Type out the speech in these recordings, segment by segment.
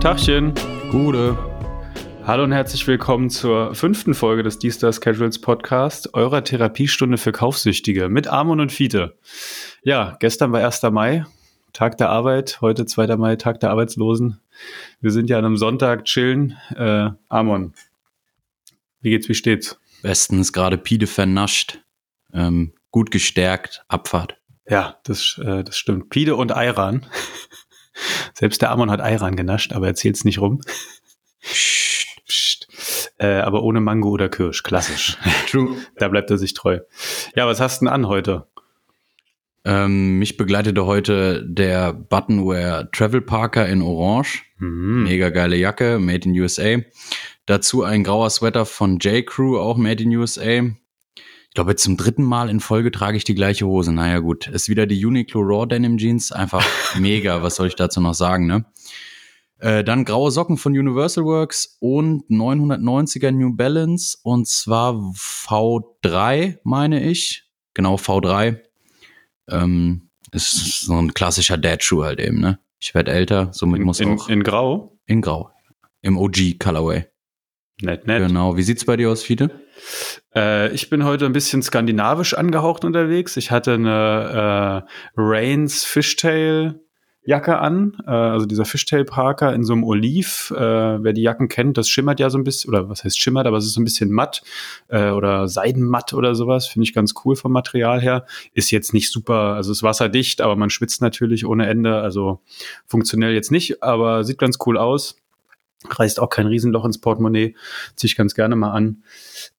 Tachchen. Gute. Hallo und herzlich willkommen zur fünften Folge des D-Stars Casuals Podcast, eurer Therapiestunde für Kaufsüchtige mit Amon und Fiete. Ja, gestern war 1. Mai, Tag der Arbeit, heute 2. Mai, Tag der Arbeitslosen. Wir sind ja an einem Sonntag chillen. Äh, Amon, wie geht's, wie steht's? Bestens gerade Pide vernascht, ähm, gut gestärkt, Abfahrt. Ja, das, äh, das stimmt. Pide und Ayran. Selbst der Amon hat Ayran genascht, aber erzählt's nicht rum. Psst, psst. Äh, aber ohne Mango oder Kirsch, klassisch. True. Da bleibt er sich treu. Ja, was hast du denn an heute? Ähm, mich begleitete heute der Buttonware Travel Parker in Orange. Mhm. Mega geile Jacke, made in USA. Dazu ein grauer Sweater von J. Crew, auch made in USA. Ich glaube, jetzt zum dritten Mal in Folge trage ich die gleiche Hose. Naja, gut. Ist wieder die Uniqlo Raw Denim Jeans. Einfach mega. Was soll ich dazu noch sagen, ne? Äh, dann graue Socken von Universal Works und 990er New Balance. Und zwar V3, meine ich. Genau, V3. Ähm, ist so ein klassischer Dad-Schuh halt eben, ne? Ich werde älter, somit muss in, auch. In Grau? In Grau. Im OG Colorway. Nett, nett. Genau. Wie sieht's bei dir aus, Fiete? Äh, ich bin heute ein bisschen skandinavisch angehaucht unterwegs. Ich hatte eine äh, Rains Fishtail Jacke an, äh, also dieser Fishtail Parker in so einem Oliv. Äh, wer die Jacken kennt, das schimmert ja so ein bisschen, oder was heißt schimmert, aber es ist so ein bisschen matt äh, oder seidenmatt oder sowas. Finde ich ganz cool vom Material her. Ist jetzt nicht super, also ist wasserdicht, aber man schwitzt natürlich ohne Ende. Also funktionell jetzt nicht, aber sieht ganz cool aus reißt auch kein Riesenloch ins Portemonnaie, ziehe ich ganz gerne mal an.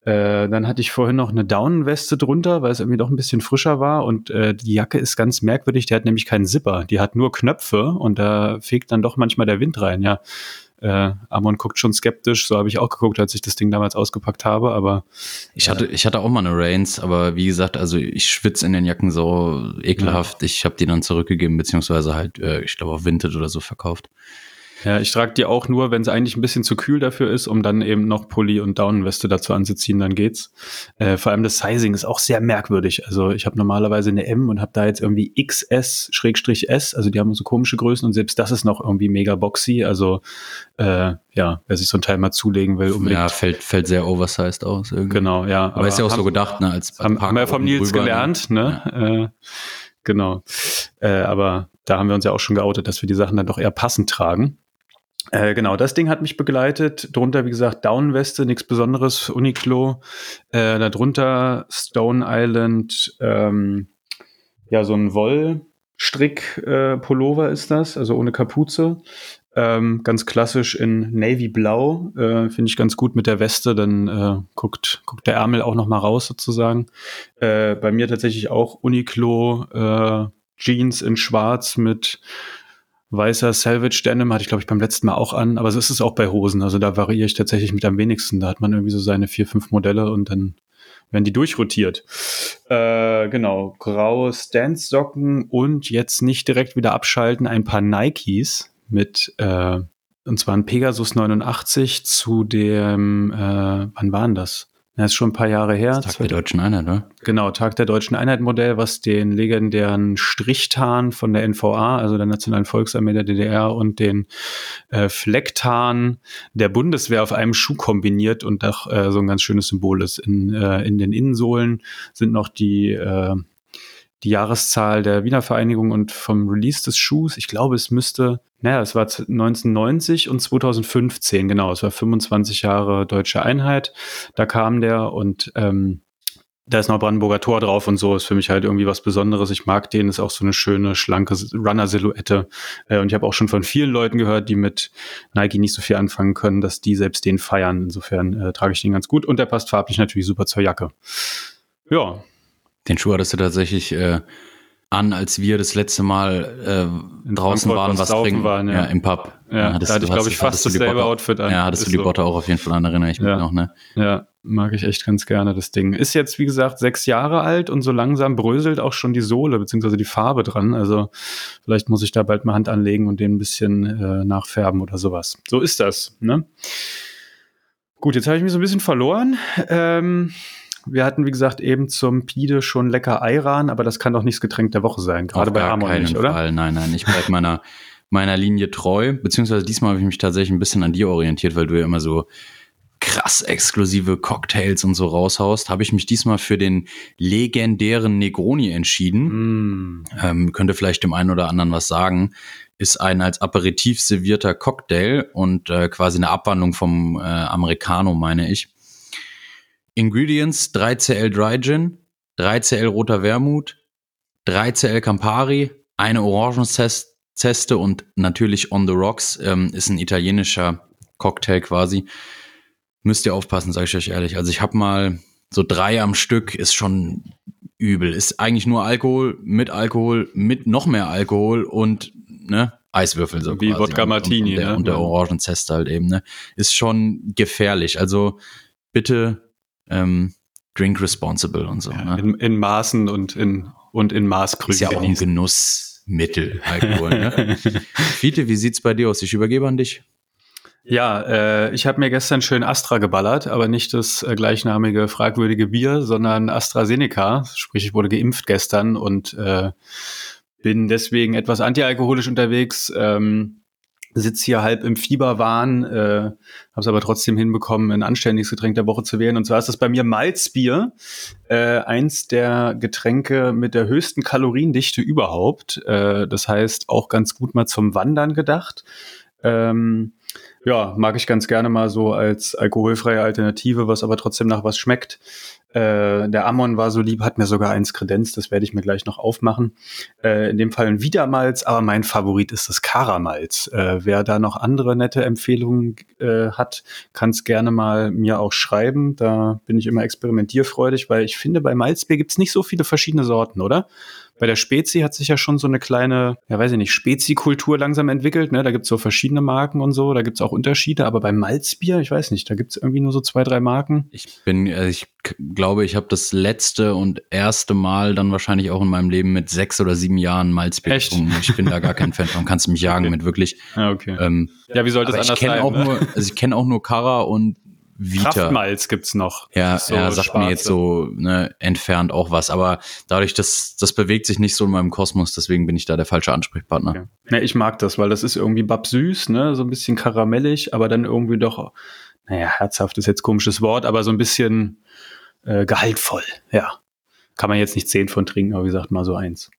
Äh, dann hatte ich vorhin noch eine Daunenweste drunter, weil es irgendwie doch ein bisschen frischer war. Und äh, die Jacke ist ganz merkwürdig, die hat nämlich keinen Zipper, die hat nur Knöpfe. Und da fegt dann doch manchmal der Wind rein, ja. Äh, Amon guckt schon skeptisch, so habe ich auch geguckt, als ich das Ding damals ausgepackt habe, aber ich hatte ich hatte auch mal eine Reigns, aber wie gesagt, also ich schwitze in den Jacken so ekelhaft, ja. ich habe die dann zurückgegeben beziehungsweise halt äh, ich glaube auf Vinted oder so verkauft. Ja, ich trage die auch nur, wenn es eigentlich ein bisschen zu kühl dafür ist, um dann eben noch Pulli und Daunenweste dazu anzuziehen, dann geht's. Äh, vor allem das Sizing ist auch sehr merkwürdig. Also ich habe normalerweise eine M und habe da jetzt irgendwie XS-S, also die haben so komische Größen und selbst das ist noch irgendwie mega boxy. Also äh, ja, wer sich so ein Teil mal zulegen will, unbedingt. Ja, fällt, fällt sehr oversized aus. Irgendwie. Genau, ja. Aber, aber ist ja auch haben, so gedacht, ne? Als, haben, haben wir vom Nils gelernt, ne? Ja. Äh, genau. Äh, aber da haben wir uns ja auch schon geoutet, dass wir die Sachen dann doch eher passend tragen. Äh, genau, das Ding hat mich begleitet. Drunter, wie gesagt, Downweste, nichts Besonderes, Uniqlo. Äh, darunter Stone Island, ähm, ja, so ein Wollstrick-Pullover äh, ist das, also ohne Kapuze. Ähm, ganz klassisch in Navy Blau, äh, finde ich ganz gut mit der Weste, dann äh, guckt, guckt der Ärmel auch noch mal raus sozusagen. Äh, bei mir tatsächlich auch Uniqlo äh, Jeans in Schwarz mit weißer Salvage Denim hatte ich, glaube ich, beim letzten Mal auch an, aber so ist es auch bei Hosen. Also da variiere ich tatsächlich mit am wenigsten. Da hat man irgendwie so seine vier, fünf Modelle und dann werden die durchrotiert. Äh, genau, graue Stance-Socken und jetzt nicht direkt wieder abschalten, ein paar Nikes mit, äh, und zwar ein Pegasus 89 zu dem, äh, wann waren das? Das ist schon ein paar Jahre her. Tag der Deutschen Einheit, oder? Genau, Tag der Deutschen Einheit Modell, was den legendären Strichtarn von der NVA, also der Nationalen Volksarmee der DDR und den äh, Flecktarn der Bundeswehr auf einem Schuh kombiniert und auch äh, so ein ganz schönes Symbol ist. In, äh, in den Innensohlen sind noch die äh, die Jahreszahl der Wiener Vereinigung und vom Release des Schuhs. Ich glaube, es müsste, naja, es war 1990 und 2015, genau, es war 25 Jahre deutsche Einheit. Da kam der und ähm, da ist noch Brandenburger Tor drauf und so, ist für mich halt irgendwie was Besonderes. Ich mag den, ist auch so eine schöne, schlanke Runner-Silhouette. Äh, und ich habe auch schon von vielen Leuten gehört, die mit Nike nicht so viel anfangen können, dass die selbst den feiern. Insofern äh, trage ich den ganz gut und der passt farblich natürlich super zur Jacke. Ja, den Schuh hattest du tatsächlich äh, an, als wir das letzte Mal äh, draußen Frankfurt waren, was trinken waren, ja. ja. im Pub. Ja, hattest da hatte ich, glaube ich, fast dasselbe Outfit an. Ja, hattest du die so. Botte auch auf jeden Fall an, erinnere ich mich ja. noch, ne? Ja, mag ich echt ganz gerne, das Ding. Ist jetzt, wie gesagt, sechs Jahre alt und so langsam bröselt auch schon die Sohle, beziehungsweise die Farbe dran. Also vielleicht muss ich da bald mal Hand anlegen und den ein bisschen äh, nachfärben oder sowas. So ist das, ne? Gut, jetzt habe ich mich so ein bisschen verloren. Ähm, wir hatten, wie gesagt, eben zum Pide schon lecker Ayran, aber das kann doch nicht das Getränk der Woche sein, gerade bei Amon nicht, oder? Fall. Nein, nein, ich bleib meiner, meiner Linie treu, beziehungsweise diesmal habe ich mich tatsächlich ein bisschen an dir orientiert, weil du ja immer so krass exklusive Cocktails und so raushaust, habe ich mich diesmal für den legendären Negroni entschieden. Mm. Ähm, könnte vielleicht dem einen oder anderen was sagen. Ist ein als Aperitif servierter Cocktail und äh, quasi eine Abwandlung vom äh, Americano, meine ich. Ingredients 3CL Dry Gin, 3CL roter Wermut, 3CL Campari, eine Orangenzeste und natürlich On the Rocks ähm, ist ein italienischer Cocktail quasi müsst ihr aufpassen, sage ich euch ehrlich. Also ich habe mal so drei am Stück, ist schon übel. Ist eigentlich nur Alkohol, mit Alkohol, mit noch mehr Alkohol und ne, Eiswürfel so Wie. Wodka Martini, und, und, der, ne? Und der Orangenzeste halt eben, ne? Ist schon gefährlich. Also bitte ähm, drink responsible und so. Ja, ne? in, in, Maßen und in, und in Maßgröße. Ist ja auch ein Genussmittel, Alkohol. ne? Fiete, wie sieht's bei dir aus? Ich übergebe an dich. Ja, äh, ich habe mir gestern schön Astra geballert, aber nicht das äh, gleichnamige fragwürdige Bier, sondern AstraZeneca. Sprich, ich wurde geimpft gestern und äh, bin deswegen etwas antialkoholisch unterwegs. Ähm, sitze hier halb im Fieberwahn, äh, habe es aber trotzdem hinbekommen, ein anständiges Getränk der Woche zu wählen. Und zwar ist das bei mir Malzbier, äh, eins der Getränke mit der höchsten Kaloriendichte überhaupt. Äh, das heißt auch ganz gut mal zum Wandern gedacht. Ähm, ja, mag ich ganz gerne mal so als alkoholfreie Alternative, was aber trotzdem nach was schmeckt. Äh, der Amon war so lieb, hat mir sogar eins kredenzt, das werde ich mir gleich noch aufmachen. Äh, in dem Fall ein Wiedermalz, aber mein Favorit ist das Karamalz. Äh, wer da noch andere nette Empfehlungen äh, hat, kann es gerne mal mir auch schreiben. Da bin ich immer experimentierfreudig, weil ich finde, bei Malzbier gibt's nicht so viele verschiedene Sorten, oder? Bei der Spezi hat sich ja schon so eine kleine, ja weiß ich nicht, Spezi-Kultur langsam entwickelt. Ne? Da gibt's so verschiedene Marken und so, da gibt's auch Unterschiede. Aber beim Malzbier, ich weiß nicht, da gibt's irgendwie nur so zwei, drei Marken. Ich bin, also ich glaube, ich habe das letzte und erste Mal dann wahrscheinlich auch in meinem Leben mit sechs oder sieben Jahren Malzbier Echt? getrunken. Ich bin da gar kein Fan von. Kannst du mich jagen Okay. mit wirklich. Ja, okay. Ähm, ja, wie sollte es aber ich anders kenne sein? auch ne? nur, also ich kenne auch nur Kara und Vita. Kraftmalz gibt's noch. Ja, So ja, sagt mir jetzt schwarze. so ne, entfernt auch was, aber dadurch, dass das bewegt sich nicht so in meinem Kosmos, deswegen bin ich da der falsche Ansprechpartner. Ja. Ne, ich mag das, weil das ist irgendwie babsüß, ne, so ein bisschen karamellig, aber dann irgendwie doch, naja, herzhaft ist jetzt komisches Wort, aber so ein bisschen äh, gehaltvoll, ja. Kann man jetzt nicht zehn von trinken, aber wie gesagt, mal so eins.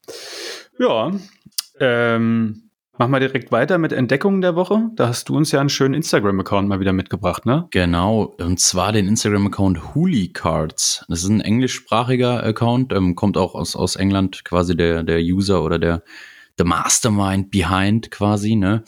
Ja, ähm, machen wir direkt weiter mit Entdeckungen der Woche. Da hast du uns ja einen schönen Instagram-Account mal wieder mitgebracht, ne? Genau, und zwar den Instagram-Account Huli Cards. Das ist ein englischsprachiger Account, ähm, kommt auch aus, aus England, quasi der, der User oder der the Mastermind behind quasi, ne?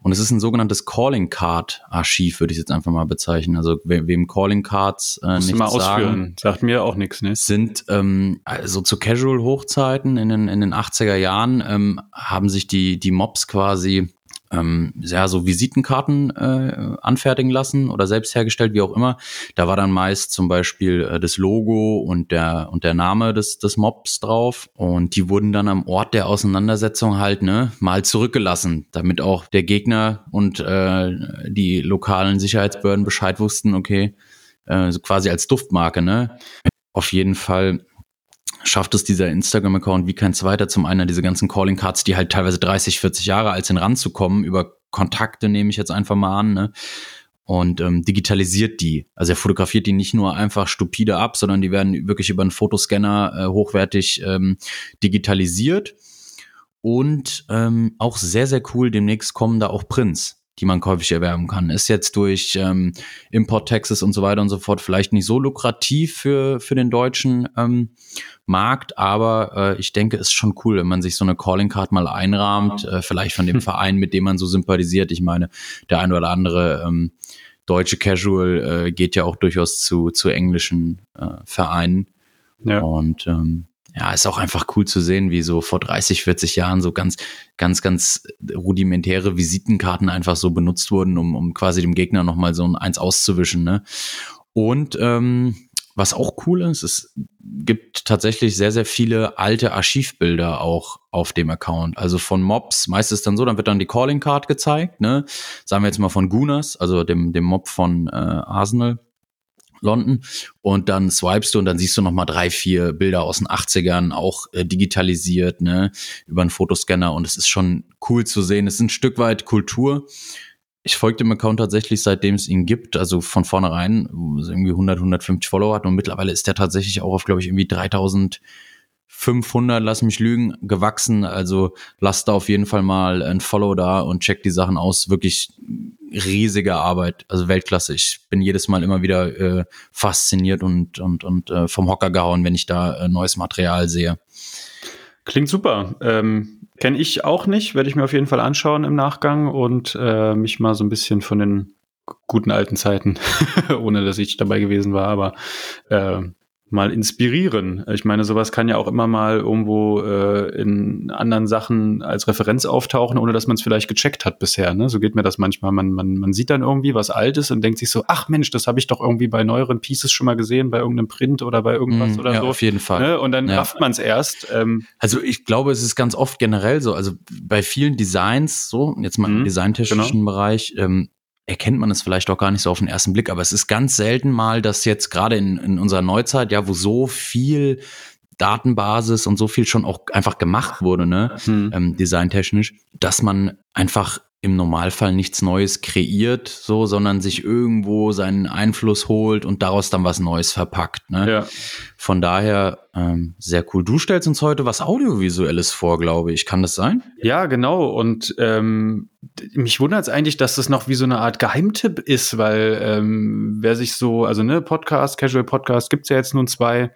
Und es ist ein sogenanntes Calling Card Archiv, würde ich jetzt einfach mal bezeichnen. Also we wem Calling Cards äh, nichts mal sagen, ausführen. Sagt mir auch nichts, ne? sind ähm, also zu Casual-Hochzeiten in den, in den 80er Jahren ähm, haben sich die, die Mobs quasi ähm, ja, so Visitenkarten äh, anfertigen lassen oder selbst hergestellt, wie auch immer. Da war dann meist zum Beispiel äh, das Logo und der, und der Name des, des Mobs drauf. Und die wurden dann am Ort der Auseinandersetzung halt ne, mal zurückgelassen, damit auch der Gegner und äh, die lokalen Sicherheitsbehörden Bescheid wussten, okay, äh, so quasi als Duftmarke, ne? Auf jeden Fall schafft es dieser Instagram-Account wie kein zweiter zum einen diese ganzen Calling Cards, die halt teilweise 30, 40 Jahre alt sind, ranzukommen. Über Kontakte nehme ich jetzt einfach mal an, ne? Und ähm, digitalisiert die. Also er fotografiert die nicht nur einfach stupide ab, sondern die werden wirklich über einen Fotoscanner äh, hochwertig ähm, digitalisiert. Und ähm, auch sehr, sehr cool, demnächst kommen da auch Prints, die man käufig erwerben kann. Ist jetzt durch ähm, Import-Taxes und so weiter und so fort vielleicht nicht so lukrativ für, für den deutschen ähm, Markt, aber äh, ich denke, es ist schon cool, wenn man sich so eine Calling Card mal einrahmt, äh, vielleicht von dem Verein, mit dem man so sympathisiert. Ich meine, der ein oder andere ähm, deutsche Casual äh, geht ja auch durchaus zu, zu englischen äh, Vereinen. Ja. Und ähm, ja, ist auch einfach cool zu sehen, wie so vor 30, 40 Jahren so ganz, ganz, ganz rudimentäre Visitenkarten einfach so benutzt wurden, um, um quasi dem Gegner nochmal so ein Eins auszuwischen. Ne? Und ähm, was auch cool ist, es gibt tatsächlich sehr, sehr viele alte Archivbilder auch auf dem Account. Also von Mobs, meistens dann so, dann wird dann die Calling Card gezeigt, ne? Sagen wir jetzt mal von Gunas, also dem, dem Mob von äh, Arsenal. London und dann swipest du und dann siehst du nochmal drei, vier Bilder aus den 80ern, auch äh, digitalisiert, ne, über einen Fotoscanner und es ist schon cool zu sehen. Es ist ein Stück weit Kultur. Ich folge dem Account tatsächlich, seitdem es ihn gibt, also von vornherein, irgendwie 100, 150 Follower hat und mittlerweile ist der tatsächlich auch auf, glaube ich, irgendwie 3000 500, lass mich lügen, gewachsen. Also lasst da auf jeden Fall mal ein Follow da und checkt die Sachen aus. Wirklich riesige Arbeit, also Weltklasse. Ich bin jedes Mal immer wieder äh, fasziniert und, und, und äh, vom Hocker gehauen, wenn ich da äh, neues Material sehe. Klingt super. Ähm, Kenne ich auch nicht, werde ich mir auf jeden Fall anschauen im Nachgang und äh, mich mal so ein bisschen von den guten alten Zeiten, ohne dass ich dabei gewesen war, aber äh, mal inspirieren. Ich meine, sowas kann ja auch immer mal irgendwo äh, in anderen Sachen als Referenz auftauchen, ohne dass man es vielleicht gecheckt hat bisher. Ne? So geht mir das manchmal. Man, man, man sieht dann irgendwie was Altes und denkt sich so, ach Mensch, das habe ich doch irgendwie bei neueren Pieces schon mal gesehen, bei irgendeinem Print oder bei irgendwas mm, oder ja, so. Auf jeden Fall. Ne? Und dann ja. rafft man es erst. Ähm. Also ich glaube, es ist ganz oft generell so. Also bei vielen Designs, so, jetzt mal im mhm, designtechnischen genau. Bereich, ähm, erkennt man es vielleicht auch gar nicht so auf den ersten Blick, aber es ist ganz selten mal, dass jetzt gerade in, in unserer Neuzeit, ja, wo so viel Datenbasis und so viel schon auch einfach gemacht wurde, ne, hm. ähm, designtechnisch, dass man einfach im Normalfall nichts Neues kreiert, so, sondern sich irgendwo seinen Einfluss holt und daraus dann was Neues verpackt. Ne? Ja. Von daher ähm, sehr cool. Du stellst uns heute was Audiovisuelles vor, glaube ich. Kann das sein? Ja, genau. Und ähm, mich wundert es eigentlich, dass das noch wie so eine Art Geheimtipp ist, weil ähm, wer sich so, also ne, Podcast, Casual Podcast gibt's ja jetzt nun zwei,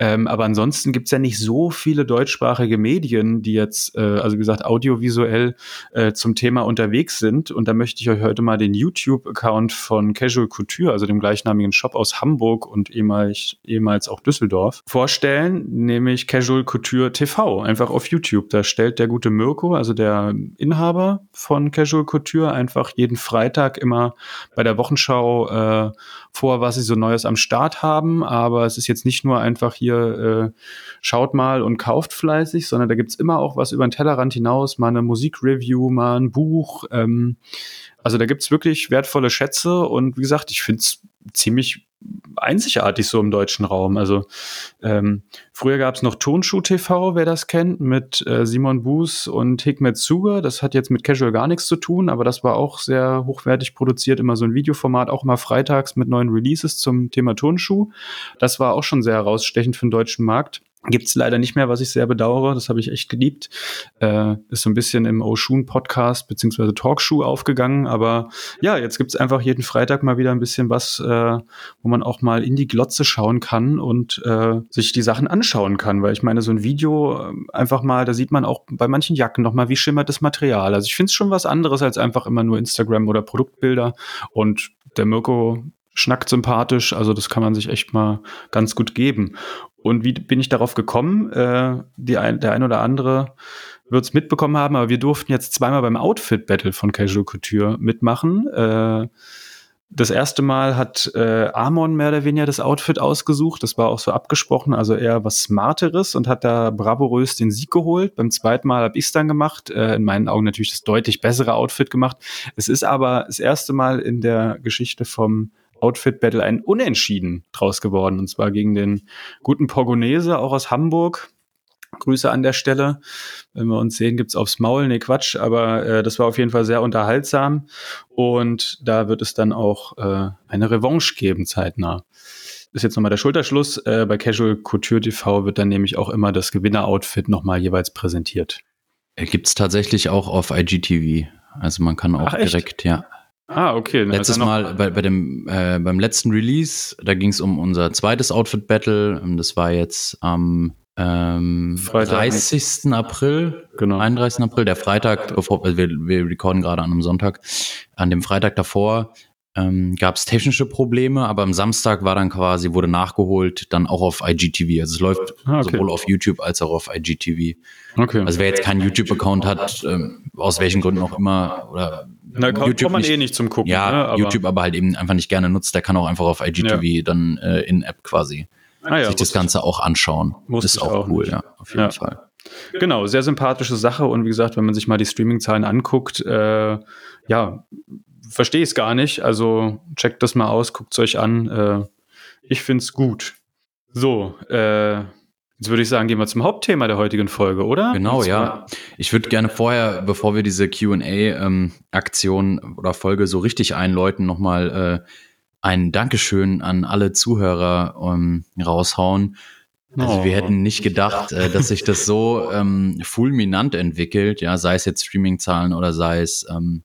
ähm, aber ansonsten gibt's ja nicht so viele deutschsprachige Medien, die jetzt, äh, also wie gesagt, audiovisuell äh, zum Thema unterwegs sind. Und da möchte ich euch heute mal den YouTube-Account von Casual Couture, also dem gleichnamigen Shop aus Hamburg und ehemals, ehemals auch Düsseldorf, vorstellen, nämlich Casual Couture TV, einfach auf YouTube. Da stellt der gute Mirko, also der Inhaber von Casual Couture einfach jeden Freitag immer bei der Wochenschau äh, vor, was sie so Neues am Start haben. Aber es ist jetzt nicht nur einfach hier, äh, schaut mal und kauft fleißig, sondern da gibt's immer auch was über den Tellerrand hinaus, mal eine Musikreview, mal ein Buch. Ähm, also da gibt's wirklich wertvolle Schätze und wie gesagt, ich finde es ziemlich einzigartig so im deutschen Raum. Also ähm, früher gab es noch Tonschuh TV, wer das kennt, mit äh, Simon Buß und Hikmet Zuger. Das hat jetzt mit Casual gar nichts zu tun, aber das war auch sehr hochwertig produziert, immer so ein Videoformat, auch immer freitags mit neuen Releases zum Thema Tonschuh. Das war auch schon sehr herausstechend für den deutschen Markt. Gibt's leider nicht mehr, was ich sehr bedauere. Das habe ich echt geliebt. Äh, ist so ein bisschen im Oshun Podcast beziehungsweise Talkshow aufgegangen. Aber ja, jetzt gibt's einfach jeden Freitag mal wieder ein bisschen was, äh, wo man auch mal in die Glotze schauen kann und äh, sich die Sachen anschauen kann. Weil ich meine, so ein Video äh, einfach mal, da sieht man auch bei manchen Jacken noch mal, wie schimmert das Material. Also ich finde es schon was anderes als einfach immer nur Instagram oder Produktbilder. Und der Mirko schnackt sympathisch, also das kann man sich echt mal ganz gut geben. Und wie bin ich darauf gekommen? Äh, die ein, der ein oder andere wird es mitbekommen haben, aber wir durften jetzt zweimal beim Outfit Battle von Casual Couture mitmachen. Äh, das erste Mal hat äh, Amon mehr oder weniger das Outfit ausgesucht. Das war auch so abgesprochen, also eher was Smarteres und hat da bravourös den Sieg geholt. Beim zweiten Mal habe ich es dann gemacht. Äh, in meinen Augen natürlich das deutlich bessere Outfit gemacht. Es ist aber das erste Mal in der Geschichte vom Outfit Battle ein Unentschieden draus geworden. Und zwar gegen den guten Porgonese, auch aus Hamburg. Grüße an der Stelle. Wenn wir uns sehen, gibt's aufs Maul. Nee, Quatsch, aber äh, das war auf jeden Fall sehr unterhaltsam. Und da wird es dann auch äh, eine Revanche geben, zeitnah. Ist jetzt nochmal der Schulterschluss. Äh, bei Casual Couture TV wird dann nämlich auch immer das Gewinner-Outfit nochmal jeweils präsentiert. Gibt's tatsächlich auch auf IGTV. Also man kann auch Ach, direkt, ja. Ah, okay. Letztes Mal bei, bei dem, äh, beim letzten Release, da ging es um unser zweites Outfit-Battle. Das war jetzt am ähm, 30. April, genau. 31. April, der Freitag, bevor also wir, wir recorden gerade an einem Sonntag. An dem Freitag davor ähm, gab es technische Probleme, aber am Samstag war dann quasi, wurde nachgeholt, dann auch auf IGTV. Also es läuft ah, okay. sowohl auf YouTube als auch auf IGTV. Okay. Also wer jetzt keinen YouTube-Account hat, ähm, aus welchen Gründen auch immer, oder na, kommt, YouTube kommt man nicht, eh nicht zum Gucken. Ja, ne? aber YouTube aber halt eben einfach nicht gerne nutzt, der kann auch einfach auf IGTV ja. dann äh, in App quasi ah, ja, sich das Ganze auch anschauen. Muss ist auch, auch cool, nicht. ja, auf jeden ja. Fall. Genau, sehr sympathische Sache und wie gesagt, wenn man sich mal die Streaming-Zahlen anguckt, äh, ja, verstehe ich es gar nicht. Also checkt das mal aus, guckt es euch an. Äh, Ich finde es gut. So, äh, Jetzt würde ich sagen, gehen wir zum Hauptthema der heutigen Folge, oder? Genau, ja. Ich würde gerne vorher, bevor wir diese QA-Aktion ähm, oder Folge so richtig einläuten, nochmal äh, ein Dankeschön an alle Zuhörer ähm, raushauen. Also oh. wir hätten nicht gedacht, äh, dass sich das so ähm, fulminant entwickelt, ja, sei es jetzt Streaming-Zahlen oder sei es ähm,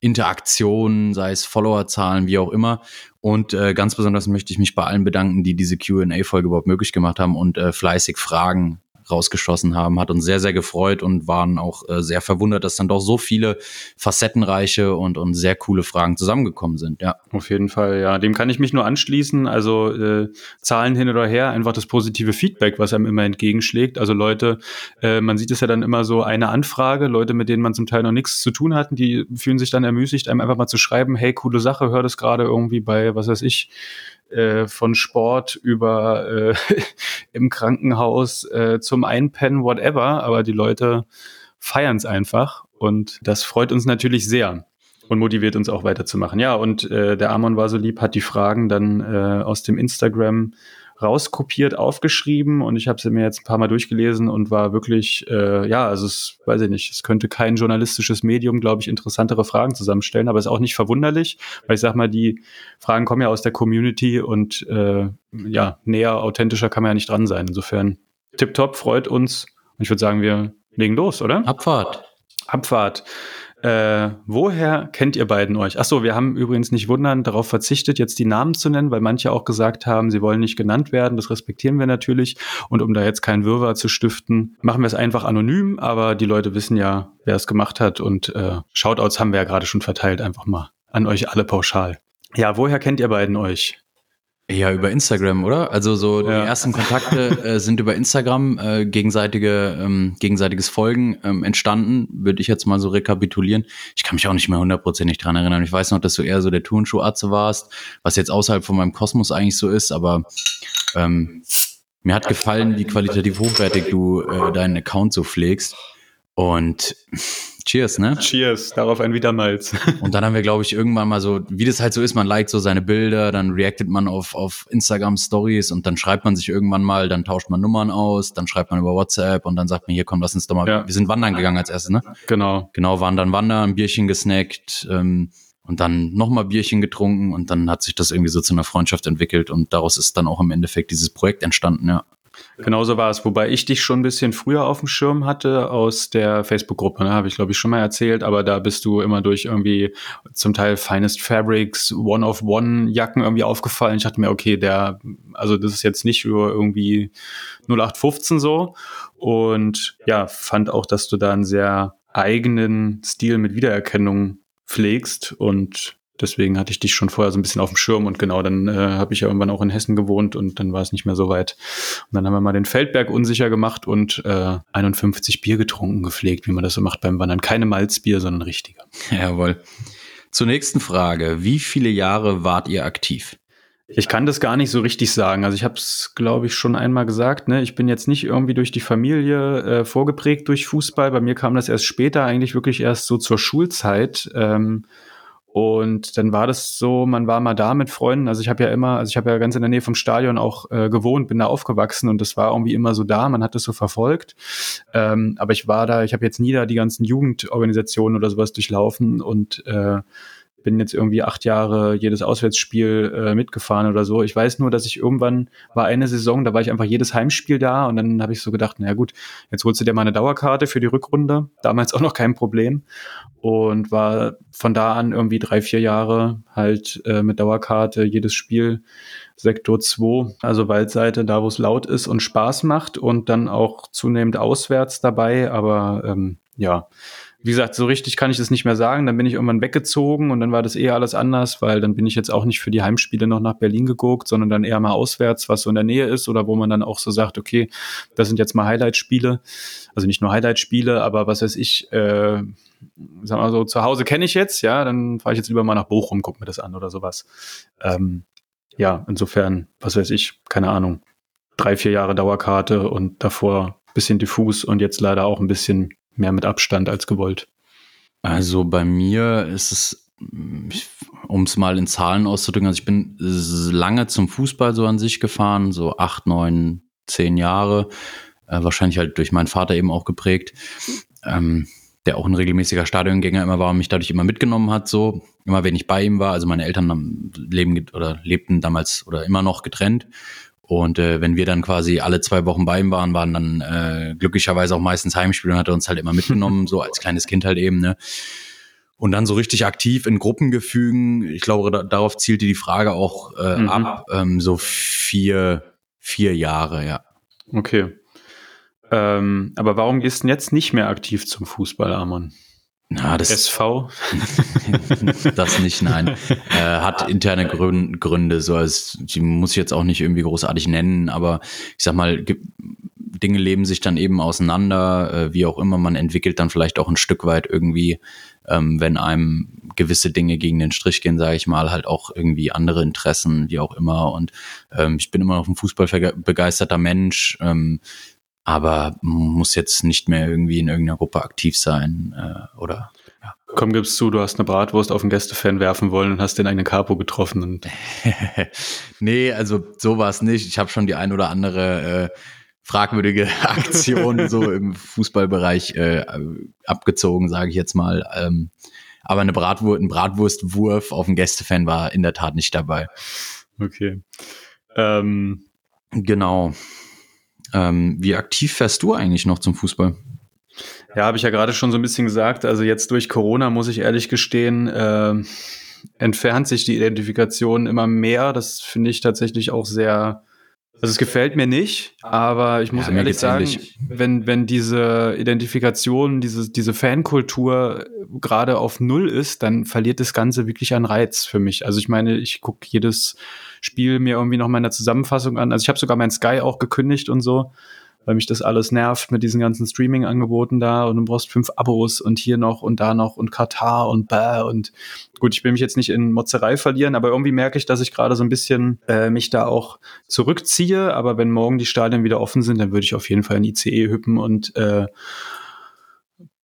Interaktionen, sei es Followerzahlen, wie auch immer. Und äh, ganz besonders möchte ich mich bei allen bedanken, die diese QA-Folge überhaupt möglich gemacht haben und äh, fleißig Fragen rausgeschossen haben. Hat uns sehr, sehr gefreut und waren auch äh, sehr verwundert, dass dann doch so viele facettenreiche und, und sehr coole Fragen zusammengekommen sind. Ja. Auf jeden Fall, ja. Dem kann ich mich nur anschließen. Also äh, Zahlen hin oder her, einfach das positive Feedback, was einem immer entgegenschlägt. Also Leute, äh, man sieht es ja dann immer so eine Anfrage, Leute, mit denen man zum Teil noch nichts zu tun hatten, die fühlen sich dann ermüßigt, einem einfach mal zu schreiben, hey, coole Sache, hör das gerade irgendwie bei, was weiß ich, äh, von Sport über äh, im Krankenhaus äh, zum Einpennen, whatever. Aber die Leute feiern es einfach und das freut uns natürlich sehr und motiviert uns auch weiterzumachen. Ja, und äh, der Amon war so lieb, hat die Fragen dann äh, aus dem Instagram rauskopiert, aufgeschrieben und ich habe sie mir jetzt ein paar Mal durchgelesen und war wirklich, äh, ja, also es weiß ich nicht, es könnte kein journalistisches Medium, glaube ich, interessantere Fragen zusammenstellen, aber ist auch nicht verwunderlich, weil ich sag mal, die Fragen kommen ja aus der Community und äh, ja, näher, authentischer kann man ja nicht dran sein. Insofern tipptopp, freut uns und ich würde sagen, wir legen los, oder? Abfahrt. Abfahrt. Äh, woher kennt ihr beiden euch? Achso, wir haben übrigens nicht wundern, darauf verzichtet, jetzt die Namen zu nennen, weil manche auch gesagt haben, sie wollen nicht genannt werden. Das respektieren wir natürlich. Und um da jetzt keinen Wirrwarr zu stiften, machen wir es einfach anonym, aber die Leute wissen ja, wer es gemacht hat. Und äh, Shoutouts haben wir ja gerade schon verteilt, einfach mal an euch alle pauschal. Ja, woher kennt ihr beiden euch? Ja, über Instagram, oder? Also so ja. die ersten Kontakte äh, sind über Instagram, äh, gegenseitige, ähm, gegenseitiges Folgen ähm, entstanden, würde ich jetzt mal so rekapitulieren. Ich kann mich auch nicht mehr hundertprozentig dran erinnern. Ich weiß noch, dass du eher so der Turnschuharzt warst, was jetzt außerhalb von meinem Kosmos eigentlich so ist, aber ähm, mir hat gefallen, wie qualitativ hochwertig du äh, deinen Account so pflegst. Und Cheers, ne? Cheers, darauf ein Wiedermalz. Und dann haben wir, glaube ich, irgendwann mal so, wie das halt so ist, man liked so seine Bilder, dann reactet man auf, auf Instagram Stories und dann schreibt man sich irgendwann mal, dann tauscht man Nummern aus, dann schreibt man über WhatsApp und dann sagt man, hier komm, lass uns doch mal, ja. wir sind wandern gegangen als erstes, ne? Genau. Genau, waren dann wandern, ein Bierchen gesnackt, ähm, und dann nochmal Bierchen getrunken und dann hat sich das irgendwie so zu einer Freundschaft entwickelt und daraus ist dann auch im Endeffekt dieses Projekt entstanden, ja. Genauso war es, wobei ich dich schon ein bisschen früher auf dem Schirm hatte aus der Facebook-Gruppe, ne? habe ich glaube ich schon mal erzählt, aber da bist du immer durch irgendwie zum Teil Finest Fabrics, One-of-One-Jacken irgendwie aufgefallen. Ich dachte mir, okay, der, also das ist jetzt nicht nur irgendwie 0815 so und ja, fand auch, dass du da einen sehr eigenen Stil mit Wiedererkennung pflegst und deswegen hatte ich dich schon vorher so ein bisschen auf dem Schirm und genau, dann äh, habe ich ja irgendwann auch in Hessen gewohnt und dann war es nicht mehr so weit. Und dann haben wir mal den Feldberg unsicher gemacht und äh, 51 Bier getrunken, gepflegt, wie man das so macht beim Wandern. Keine Malzbier, sondern richtige. Jawohl. Zur nächsten Frage. Wie viele Jahre wart ihr aktiv? Ich kann das gar nicht so richtig sagen. Also ich habe es, glaube ich, schon einmal gesagt. Ne? Ich bin jetzt nicht irgendwie durch die Familie äh, vorgeprägt durch Fußball. Bei mir kam das erst später, eigentlich wirklich erst so zur Schulzeit. Ähm, und dann war das so, man war mal da mit Freunden. Also ich habe ja immer, also ich habe ja ganz in der Nähe vom Stadion auch äh, gewohnt, bin da aufgewachsen und das war irgendwie immer so da. Man hat das so verfolgt. Ähm, aber ich war da, ich habe jetzt nie da die ganzen Jugendorganisationen oder sowas durchlaufen und äh, bin jetzt irgendwie acht Jahre jedes Auswärtsspiel äh, mitgefahren oder so. Ich weiß nur, dass ich irgendwann war eine Saison, da war ich einfach jedes Heimspiel da und dann habe ich so gedacht, na gut, jetzt holst du dir mal eine Dauerkarte für die Rückrunde. Damals auch noch kein Problem und war von da an irgendwie drei, vier Jahre halt äh, mit Dauerkarte jedes Spiel Sektor 2, also Waldseite, da wo es laut ist und Spaß macht und dann auch zunehmend auswärts dabei, aber ähm, ja, wie gesagt, so richtig kann ich das nicht mehr sagen. Dann bin ich irgendwann weggezogen und dann war das eher alles anders, weil dann bin ich jetzt auch nicht für die Heimspiele noch nach Berlin geguckt, sondern dann eher mal auswärts, was so in der Nähe ist oder wo man dann auch so sagt, okay, das sind jetzt mal Highlight-Spiele. Also nicht nur Highlight-Spiele, aber was weiß ich, äh, sag mal so, zu Hause kenne ich jetzt, ja, dann fahre ich jetzt lieber mal nach Bochum, guck mir das an oder sowas. Ähm, ja, insofern, was weiß ich, keine Ahnung, drei, vier Jahre Dauerkarte und davor bisschen diffus und jetzt leider auch ein bisschen mehr mit Abstand als gewollt. Also bei mir ist es um es mal in Zahlen auszudrücken, also ich bin lange zum Fußball so an sich gefahren, so acht, neun, zehn Jahre, äh, wahrscheinlich halt durch meinen Vater eben auch geprägt, ähm, der auch ein regelmäßiger Stadiongänger immer war und mich dadurch immer mitgenommen hat, so immer wenn ich bei ihm war. Also meine Eltern leben oder lebten damals oder immer noch getrennt. Und äh, wenn wir dann quasi alle zwei Wochen bei ihm waren, waren dann äh, glücklicherweise auch meistens Heimspiele und hat er uns halt immer mitgenommen, so als kleines Kind halt eben, ne? Und dann so richtig aktiv in Gruppengefügen, ich glaube, da, darauf zielte die Frage auch äh, mhm. ab, ähm, so vier, vier Jahre, ja. Okay. Ähm, aber warum gehst du denn jetzt nicht mehr aktiv zum Fußball, Amon? Na, das SV? das nicht, nein. Äh, hat interne Gründe, so als die muss ich jetzt auch nicht irgendwie großartig nennen, aber ich sag mal, Dinge leben sich dann eben auseinander, äh, wie auch immer. Man entwickelt dann vielleicht auch ein Stück weit irgendwie, ähm, wenn einem gewisse Dinge gegen den Strich gehen, sage ich mal, halt auch irgendwie andere Interessen, wie auch immer. Und ähm, ich bin immer noch ein Fußball begeisterter Mensch. Ähm, aber muss jetzt nicht mehr irgendwie in irgendeiner Gruppe aktiv sein äh, oder ja. Komm, gibst zu, du hast eine Bratwurst auf einen Gästefan werfen wollen und hast den eigenen Capo getroffen. Und nee, also so war es nicht. Ich habe schon die ein oder andere äh, fragwürdige Aktion so im Fußballbereich äh, abgezogen, sage ich jetzt mal. Ähm, aber eine Bratwurst, ein Bratwurstwurf auf einen Gästefan war in der Tat nicht dabei. Okay. Ähm, genau. Ähm, wie aktiv fährst du eigentlich noch zum Fußball? Ja, habe ich ja gerade schon so ein bisschen gesagt. Also jetzt durch Corona muss ich ehrlich gestehen, äh, entfernt sich die Identifikation immer mehr. Das finde ich tatsächlich auch sehr. Also es gefällt mir nicht, aber ich muss ja, ehrlich sagen, ähnlich. wenn, wenn diese Identifikation, diese, diese Fankultur gerade auf Null ist, dann verliert das Ganze wirklich an Reiz für mich. Also ich meine, ich gucke jedes Spiel mir irgendwie noch mal in der Zusammenfassung an. Also ich habe sogar mein Sky auch gekündigt und so, weil mich das alles nervt mit diesen ganzen Streaming-Angeboten da und du brauchst fünf Abos und hier noch und da noch und Katar und bäh und gut, ich will mich jetzt nicht in Motzerei verlieren, aber irgendwie merke ich, dass ich gerade so ein bisschen äh, mich da auch zurückziehe, aber wenn morgen die Stadien wieder offen sind, dann würde ich auf jeden Fall in ICE hüppen und äh,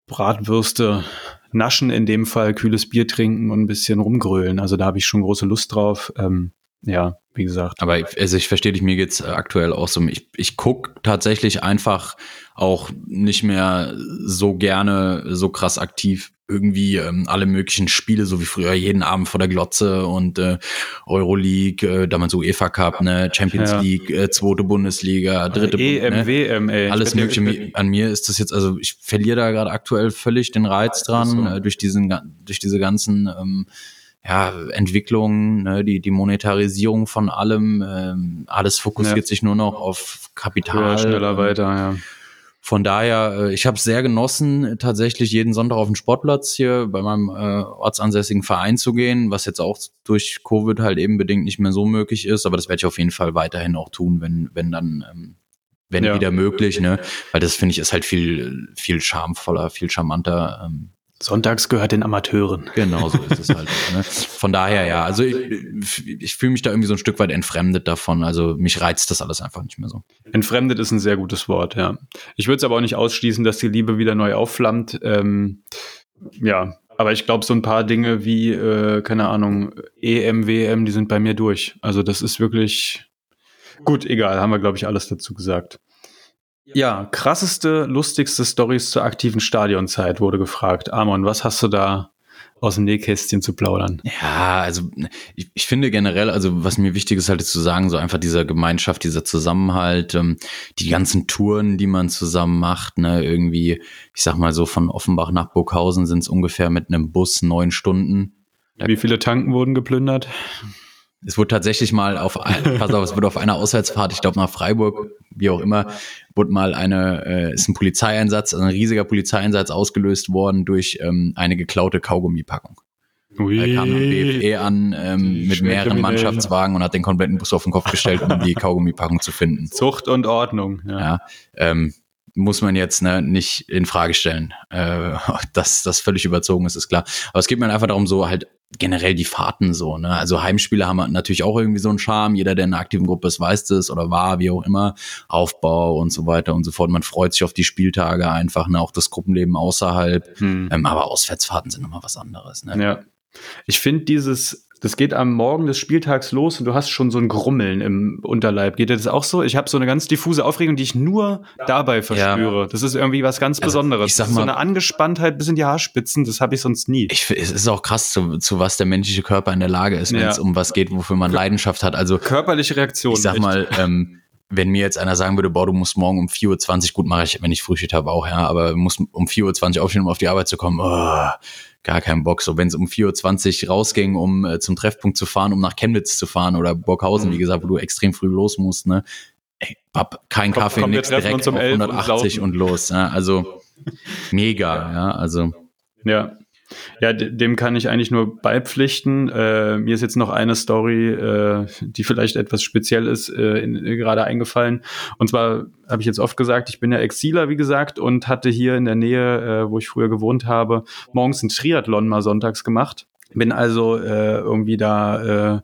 Bratwürste naschen, in dem Fall kühles Bier trinken und ein bisschen rumgrölen. Also da habe ich schon große Lust drauf. Ähm, ja, wie gesagt. Aber ich, also ich verstehe dich, mir geht's äh, aktuell auch so. Ich, ich guck tatsächlich einfach auch nicht mehr so gerne, so krass aktiv irgendwie ähm, alle möglichen Spiele, so wie früher, jeden Abend vor der Glotze und äh, Euroleague, äh, damals UEFA Cup, ne, Champions ja. League, äh, zweite Bundesliga, dritte EM, ne? WM, ey. Alles mögliche. An mir ist das jetzt, also ich verliere da gerade aktuell völlig den Reiz dran, so. äh, durch diesen, durch diese ganzen ähm, ja, Entwicklung, ne, die, die Monetarisierung von allem, ähm, alles fokussiert ja. sich nur noch auf Kapital. Ja, schneller weiter, ja. Von daher, äh, ich habe es sehr genossen, tatsächlich jeden Sonntag auf den Sportplatz hier bei meinem äh, ortsansässigen Verein zu gehen, was jetzt auch durch Covid halt eben bedingt nicht mehr so möglich ist. Aber das werde ich auf jeden Fall weiterhin auch tun, wenn, wenn dann, ähm, wenn ja. wieder möglich, ne? Weil das finde ich ist halt viel, viel charmvoller, viel charmanter. Ähm, Sonntags gehört den Amateuren. Genau so ist es halt. ne? Von daher ja, also ich, ich fühle mich da irgendwie so ein Stück weit entfremdet davon. Also mich reizt das alles einfach nicht mehr so. Entfremdet ist ein sehr gutes Wort, ja. Ich würde es aber auch nicht ausschließen, dass die Liebe wieder neu aufflammt. Ähm, ja, aber ich glaube, so ein paar Dinge wie, äh, keine Ahnung, EM, WM, die sind bei mir durch. Also das ist wirklich gut, egal, haben wir, glaube ich, alles dazu gesagt. Ja, krasseste, lustigste Stories zur aktiven Stadionzeit wurde gefragt. Amon, was hast du da aus dem Nähkästchen zu plaudern? Ja, also ich, ich finde generell, also was mir wichtig ist halt zu sagen, so einfach dieser Gemeinschaft, dieser Zusammenhalt, ähm, die ganzen Touren, die man zusammen macht, ne, irgendwie, ich sag mal so von Offenbach nach Burghausen sind es ungefähr mit einem Bus neun Stunden. Wie viele Tanken wurden geplündert? Es wurde tatsächlich mal auf, pass auf, es wurde auf einer Auswärtsfahrt, ich glaube nach Freiburg, wie auch immer, wurde mal eine, äh, ist ein Polizeieinsatz, also ein riesiger Polizeieinsatz ausgelöst worden durch ähm, eine geklaute Kaugummipackung. Ui, da kam BFE an ähm, mit mehreren Mannschaftswagen und hat den kompletten Bus auf den Kopf gestellt, um die Kaugummipackung zu finden. Zucht und Ordnung. Ja, ja ähm, muss man jetzt ne, nicht in Frage stellen. Äh, dass das völlig überzogen ist, ist klar. Aber es geht mir einfach darum, so halt generell die Fahrten so. Ne? Also Heimspiele haben natürlich auch irgendwie so einen Charme. Jeder, der in einer aktiven Gruppe ist, weiß das oder war, wie auch immer. Aufbau und so weiter und so fort. Man freut sich auf die Spieltage einfach, ne? auch das Gruppenleben außerhalb. Hm. Ähm, aber Auswärtsfahrten sind nochmal was anderes. Ne? Ja. Ich finde dieses das geht am Morgen des Spieltags los und du hast schon so ein Grummeln im Unterleib. Geht dir das auch so? Ich habe so eine ganz diffuse Aufregung, die ich nur dabei verspüre. Ja. Das ist irgendwie was ganz also, Besonderes. Ich sag mal, so eine Angespanntheit bis in die Haarspitzen, das habe ich sonst nie. Ich, es ist auch krass, zu, zu was der menschliche Körper in der Lage ist, wenn ja. es um was geht, wofür man Leidenschaft hat. Also körperliche Reaktion. Ich sag echt. mal, ähm, wenn mir jetzt einer sagen würde, boah, du musst morgen um 4.20 Uhr, gut mache ich, wenn ich Frühschicht habe auch, ja, aber muss um 4.20 Uhr aufstehen, um auf die Arbeit zu kommen, oh, gar keinen Bock. So, wenn es um 4.20 Uhr rausging, um äh, zum Treffpunkt zu fahren, um nach Chemnitz zu fahren oder Burghausen, mhm. wie gesagt, wo du extrem früh los musst, ne? Ey, Papp, kein komm, Kaffee, komm, nix, direkt auf 180 und, und los. Ja? Also mega, ja, also. Ja, ja, dem kann ich eigentlich nur beipflichten. Äh, mir ist jetzt noch eine Story, äh, die vielleicht etwas speziell ist, äh, in, gerade eingefallen. Und zwar habe ich jetzt oft gesagt, ich bin ja Exiler, wie gesagt, und hatte hier in der Nähe, äh, wo ich früher gewohnt habe, morgens ein Triathlon mal sonntags gemacht. Bin also äh, irgendwie da äh,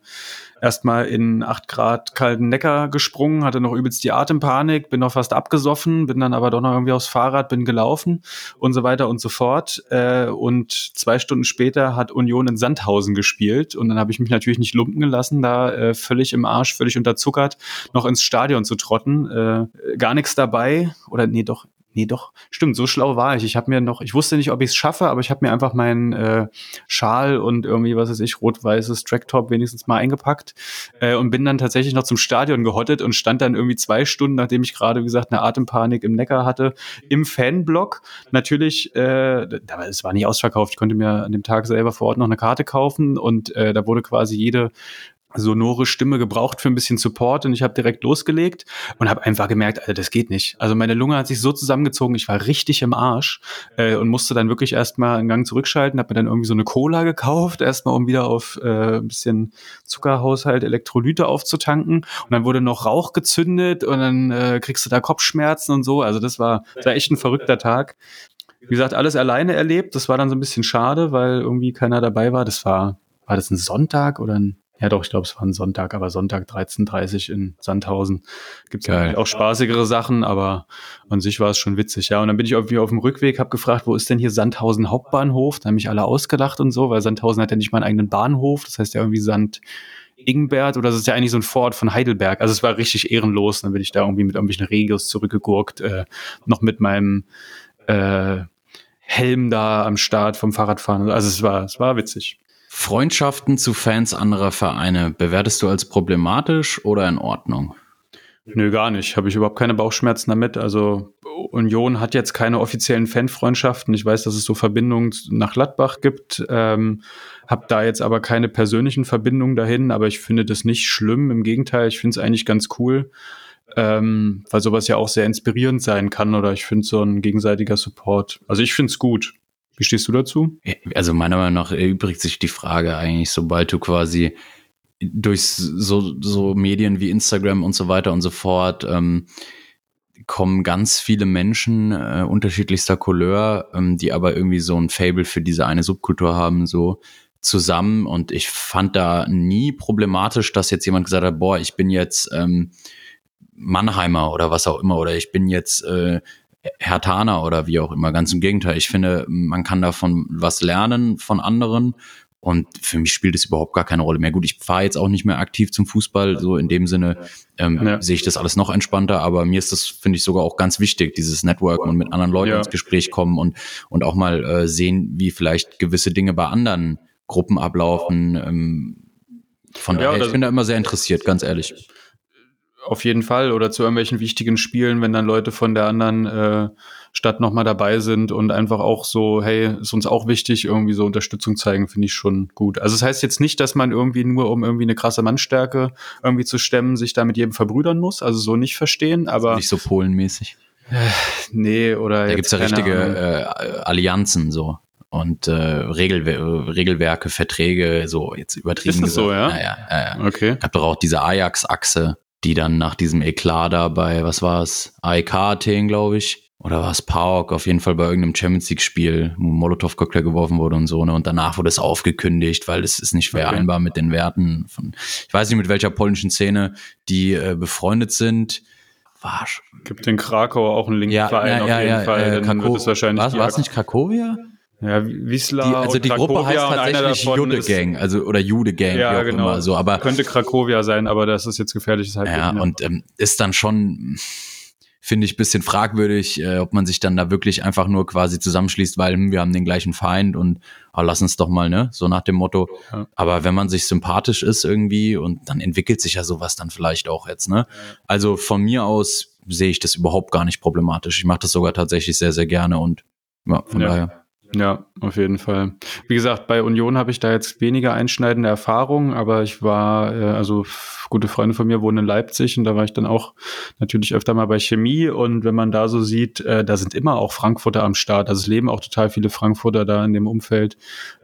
erstmal in acht Grad kalten Neckar gesprungen, hatte noch übelst die Atempanik, bin noch fast abgesoffen, bin dann aber doch noch irgendwie aufs Fahrrad, bin gelaufen und so weiter und so fort. Äh, und zwei Stunden später hat Union in Sandhausen gespielt und dann habe ich mich natürlich nicht lumpen gelassen, da äh, völlig im Arsch, völlig unterzuckert, noch ins Stadion zu trotten. Äh, gar nichts dabei oder nee, doch Nee, doch, stimmt, so schlau war ich. Ich habe mir noch, ich wusste nicht, ob ich es schaffe, aber ich habe mir einfach meinen äh, Schal und irgendwie, was weiß ich, rot-weißes Tracktop wenigstens mal eingepackt äh, und bin dann tatsächlich noch zum Stadion gehottet und stand dann irgendwie zwei Stunden, nachdem ich gerade, wie gesagt, eine Atempanik im Neckar hatte, im Fanblock. Natürlich, äh, es war nicht ausverkauft, ich konnte mir an dem Tag selber vor Ort noch eine Karte kaufen und äh, da wurde quasi jede sonore Stimme gebraucht für ein bisschen Support und ich habe direkt losgelegt und habe einfach gemerkt, Alter, das geht nicht. Also meine Lunge hat sich so zusammengezogen, ich war richtig im Arsch äh, und musste dann wirklich erstmal einen Gang zurückschalten, habe mir dann irgendwie so eine Cola gekauft, erstmal um wieder auf äh, ein bisschen Zuckerhaushalt, Elektrolyte aufzutanken und dann wurde noch Rauch gezündet und dann äh, kriegst du da Kopfschmerzen und so. Also das war, das war echt ein verrückter Tag. Wie gesagt, alles alleine erlebt. Das war dann so ein bisschen schade, weil irgendwie keiner dabei war. Das war, war das ein Sonntag oder ein ja, doch, ich glaube, es war ein Sonntag, aber Sonntag 13.30 in Sandhausen. Gibt es auch spaßigere Sachen, aber an sich war es schon witzig. Ja, und dann bin ich irgendwie auf dem Rückweg, habe gefragt, wo ist denn hier Sandhausen Hauptbahnhof? Da haben mich alle ausgedacht und so, weil Sandhausen hat ja nicht mal einen eigenen Bahnhof. Das heißt ja irgendwie Sand Ingbert oder das ist ja eigentlich so ein Vorort von Heidelberg. Also es war richtig ehrenlos. Dann bin ich da irgendwie mit irgendwelchen Regios zurückgegurkt, äh, noch mit meinem äh, Helm da am Start vom Fahrradfahren. Also es war, es war witzig. Freundschaften zu Fans anderer Vereine bewertest du als problematisch oder in Ordnung? Nö, gar nicht. Habe ich überhaupt keine Bauchschmerzen damit. Also Union hat jetzt keine offiziellen Fanfreundschaften. Ich weiß, dass es so Verbindungen nach Gladbach gibt. Ähm, habe da jetzt aber keine persönlichen Verbindungen dahin. Aber ich finde das nicht schlimm. Im Gegenteil, ich finde es eigentlich ganz cool, ähm, weil sowas ja auch sehr inspirierend sein kann. Oder ich finde so ein gegenseitiger Support. Also ich finde es gut. Wie stehst du dazu? Also meiner Meinung nach erübrigt sich die Frage eigentlich, sobald du quasi durch so, so Medien wie Instagram und so weiter und so fort ähm, kommen ganz viele Menschen äh, unterschiedlichster Couleur, ähm, die aber irgendwie so ein Fable für diese eine Subkultur haben, so zusammen. Und ich fand da nie problematisch, dass jetzt jemand gesagt hat, boah, ich bin jetzt ähm, Mannheimer oder was auch immer, oder ich bin jetzt äh, Hertaner oder wie auch immer. Ganz im Gegenteil. Ich finde, man kann davon was lernen von anderen. Und für mich spielt es überhaupt gar keine Rolle mehr. Gut, ich fahre jetzt auch nicht mehr aktiv zum Fußball. So in dem Sinne ähm, ja. sehe ich das alles noch entspannter. Aber mir ist das, finde ich, sogar auch ganz wichtig, dieses Networken und mit anderen Leuten ja. ins Gespräch kommen und, und auch mal äh, sehen, wie vielleicht gewisse Dinge bei anderen Gruppen ablaufen. Ähm, von ja, daher, ich bin da immer sehr interessiert, ganz ehrlich. Auf jeden Fall oder zu irgendwelchen wichtigen Spielen, wenn dann Leute von der anderen äh, Stadt nochmal dabei sind und einfach auch so, hey, ist uns auch wichtig, irgendwie so Unterstützung zeigen, finde ich schon gut. Also es das heißt jetzt nicht, dass man irgendwie nur, um irgendwie eine krasse Mannstärke irgendwie zu stemmen, sich da mit jedem verbrüdern muss, also so nicht verstehen, aber. Nicht so polenmäßig. Äh, nee, oder. Da gibt's ja richtige äh, Allianzen so und äh, Regelwer Regelwerke, Verträge, so jetzt übertrieben Ist das gesagt. so, ja? Naja, äh, okay. Ich habe doch auch diese Ajax-Achse, die dann nach diesem Eklat da bei, was war es, AEK Athen, glaube ich, oder war es PAOK, auf jeden Fall bei irgendeinem Champions League-Spiel, wo Molotow-Cocktail geworfen wurde und so, ne? Und danach wurde es aufgekündigt, weil es ist nicht vereinbar okay. mit den Werten von, ich weiß nicht, mit welcher polnischen Szene die äh, befreundet sind. War Gibt in Krakau auch einen linken ja, Verein ja, auf jeden ja, Fall, äh, dann Krako wird es wahrscheinlich. War es nicht Krakowia? Ja, Wiesla die, also die Gruppe heißt tatsächlich Jude Gang, also oder Jude Gang, ja, wie auch genau. immer. So, aber könnte Krakowia sein, aber das ist jetzt gefährliches Halbwissen. Ja, und ähm, ist dann schon finde ich bisschen fragwürdig, äh, ob man sich dann da wirklich einfach nur quasi zusammenschließt, weil hm, wir haben den gleichen Feind und oh, lass uns doch mal, ne, so nach dem Motto. Ja. Aber wenn man sich sympathisch ist irgendwie und dann entwickelt sich ja sowas dann vielleicht auch jetzt, ne? Also von mir aus sehe ich das überhaupt gar nicht problematisch. Ich mache das sogar tatsächlich sehr, sehr gerne und ja, von ja. daher. Ja, auf jeden Fall. Wie gesagt, bei Union habe ich da jetzt weniger einschneidende Erfahrungen, aber ich war, äh, also gute Freunde von mir wohnen in Leipzig und da war ich dann auch natürlich öfter mal bei Chemie und wenn man da so sieht, äh, da sind immer auch Frankfurter am Start. Also es leben auch total viele Frankfurter da in dem Umfeld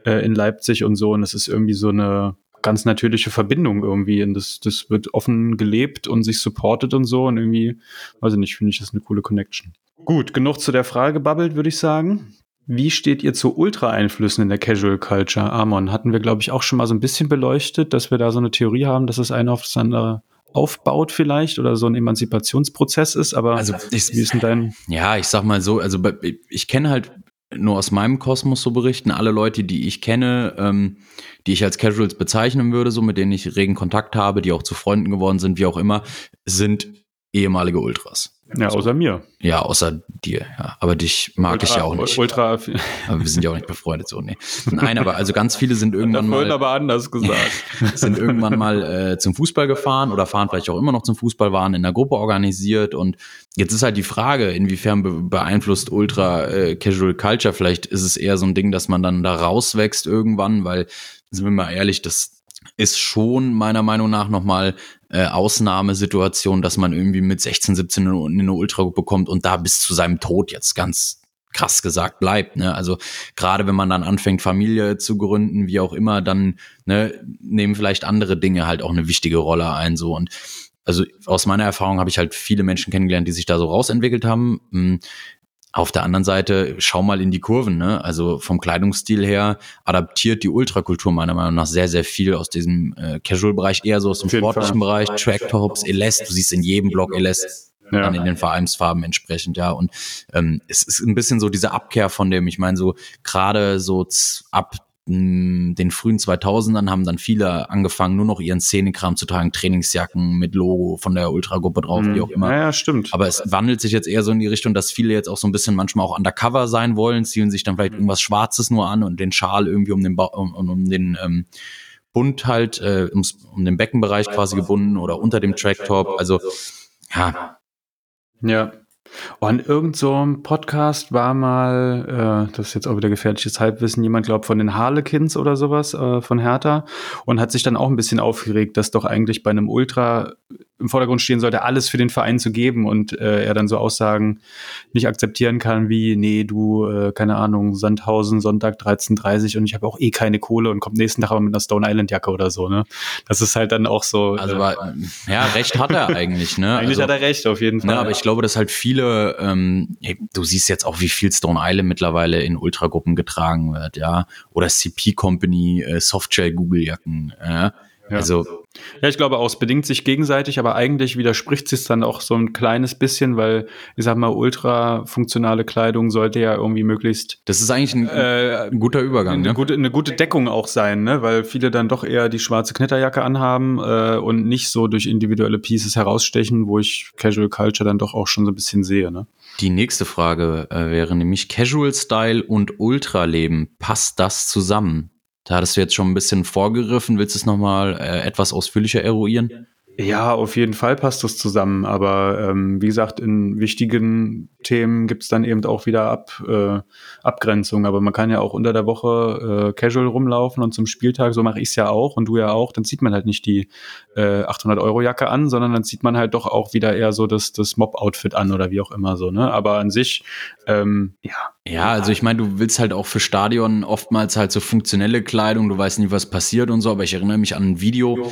äh, in Leipzig und so und es ist irgendwie so eine ganz natürliche Verbindung irgendwie und das, das wird offen gelebt und sich supportet und so und irgendwie, weiß ich nicht, finde ich das eine coole Connection. Gut, genug zu der Frage gebabbelt, würde ich sagen. Wie steht ihr zu Ultra-Einflüssen in der Casual Culture? Amon, hatten wir, glaube ich, auch schon mal so ein bisschen beleuchtet, dass wir da so eine Theorie haben, dass es eine auf das andere aufbaut vielleicht oder so ein Emanzipationsprozess ist, aber also ich, wie ist denn dein? Ja, ich sag mal so, also ich kenne halt nur aus meinem Kosmos so berichten, alle Leute, die ich kenne, ähm, die ich als Casuals bezeichnen würde, so mit denen ich regen Kontakt habe, die auch zu Freunden geworden sind, wie auch immer, sind ehemalige Ultras. Ja, außer mir. Ja, außer dir, ja. Aber dich mag Ultra, ich ja auch nicht. Ultra. Aber wir sind ja auch nicht befreundet, so, nee. Nein, aber also ganz viele sind irgendwann mal. aber anders gesagt. sind irgendwann mal äh, zum Fußball gefahren oder fahren vielleicht auch immer noch zum Fußball, waren in der Gruppe organisiert und jetzt ist halt die Frage, inwiefern be beeinflusst Ultra äh, Casual Culture? Vielleicht ist es eher so ein Ding, dass man dann da rauswächst irgendwann, weil, sind wir mal ehrlich, das ist schon meiner Meinung nach nochmal äh, Ausnahmesituation, dass man irgendwie mit 16, 17 in eine Ultragruppe kommt und da bis zu seinem Tod jetzt ganz krass gesagt bleibt. Ne? Also gerade wenn man dann anfängt, Familie zu gründen, wie auch immer, dann ne, nehmen vielleicht andere Dinge halt auch eine wichtige Rolle ein. So und also aus meiner Erfahrung habe ich halt viele Menschen kennengelernt, die sich da so rausentwickelt haben. Auf der anderen Seite, schau mal in die Kurven, ne? Also vom Kleidungsstil her adaptiert die Ultrakultur meiner Meinung nach sehr, sehr viel aus diesem äh, Casual-Bereich, eher so aus dem sportlichen Fall. Bereich, Tracktops, Elest, du siehst in jedem Block Elest ja. dann in den Vereinsfarben entsprechend, ja. Und ähm, es ist ein bisschen so diese Abkehr von dem, ich meine, so gerade so ab den frühen 2000ern haben dann viele angefangen, nur noch ihren Szenekram zu tragen, Trainingsjacken mit Logo von der Ultragruppe drauf, wie auch immer. Ja, ja, stimmt. Aber es wandelt sich jetzt eher so in die Richtung, dass viele jetzt auch so ein bisschen manchmal auch undercover sein wollen, ziehen sich dann vielleicht mhm. irgendwas Schwarzes nur an und den Schal irgendwie um den, ba um, um den ähm, Bund halt, äh, ums, um den Beckenbereich quasi gebunden oder unter dem Tracktop. Also, ja. Ja, und irgend so ein Podcast war mal, äh, das ist jetzt auch wieder gefährliches Halbwissen, jemand glaubt von den Harlequins oder sowas, äh, von Hertha, und hat sich dann auch ein bisschen aufgeregt, dass doch eigentlich bei einem Ultra im Vordergrund stehen sollte, alles für den Verein zu geben und äh, er dann so Aussagen nicht akzeptieren kann wie, nee, du, äh, keine Ahnung, Sandhausen, Sonntag 13.30 und ich habe auch eh keine Kohle und kommt nächsten Tag aber mit einer Stone Island Jacke oder so, ne? Das ist halt dann auch so. Also, äh, war, ja, recht hat er eigentlich, ne? eigentlich also, hat er recht, auf jeden ne, Fall. Ne, aber ich glaube, dass halt viele, ähm, du siehst jetzt auch, wie viel Stone Island mittlerweile in Ultragruppen getragen wird, ja? Oder CP Company, äh, Softshell Google Jacken, äh? Ja. Also ja, ich glaube auch, es bedingt sich gegenseitig, aber eigentlich widerspricht sich dann auch so ein kleines bisschen, weil ich sag mal, ultra funktionale Kleidung sollte ja irgendwie möglichst. Das ist eigentlich ein, äh, ein guter Übergang, eine ne? Gute, eine gute Deckung auch sein, ne? Weil viele dann doch eher die schwarze Knitterjacke anhaben äh, und nicht so durch individuelle Pieces herausstechen, wo ich Casual Culture dann doch auch schon so ein bisschen sehe, ne? Die nächste Frage äh, wäre nämlich Casual Style und Ultraleben. Passt das zusammen? Da hattest du jetzt schon ein bisschen vorgegriffen. Willst du es nochmal äh, etwas ausführlicher eruieren? Ja, auf jeden Fall passt das zusammen. Aber ähm, wie gesagt, in wichtigen Themen gibt's dann eben auch wieder Ab, äh, Abgrenzung. Aber man kann ja auch unter der Woche äh, casual rumlaufen und zum Spieltag, so mache ich's ja auch und du ja auch, dann zieht man halt nicht die äh, 800-Euro-Jacke an, sondern dann zieht man halt doch auch wieder eher so das, das Mob-Outfit an oder wie auch immer so. Ne? Aber an sich, ähm, ja. Ja, also ich meine, du willst halt auch für Stadion oftmals halt so funktionelle Kleidung, du weißt nie, was passiert und so, aber ich erinnere mich an ein Video. Jo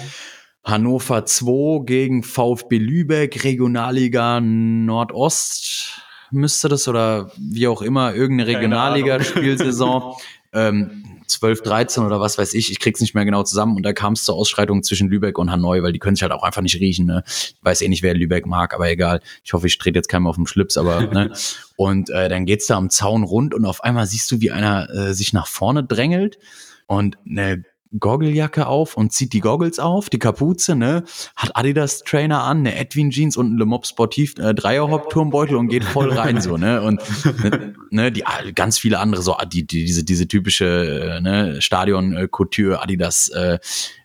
Hannover 2 gegen VfB Lübeck, Regionalliga Nordost müsste das oder wie auch immer, irgendeine Regionalliga-Spielsaison. ähm, 12, 13 oder was weiß ich, ich krieg's nicht mehr genau zusammen und da kam es zur Ausschreitung zwischen Lübeck und Hanoi, weil die können sich halt auch einfach nicht riechen, ne? Ich weiß eh nicht, wer Lübeck mag, aber egal. Ich hoffe, ich trete jetzt keinem auf den Schlips, aber, ne? Und äh, dann geht's da am Zaun rund und auf einmal siehst du, wie einer äh, sich nach vorne drängelt und eine Goggeljacke auf und zieht die Goggles auf, die Kapuze, ne, hat Adidas Trainer an, eine Edwin Jeans und ein Le Mob Sportiv äh, Dreierhop Turmbeutel und geht voll rein so, ne, und ne, ne die ganz viele andere so die, die diese diese typische äh, ne Stadion Couture Adidas äh,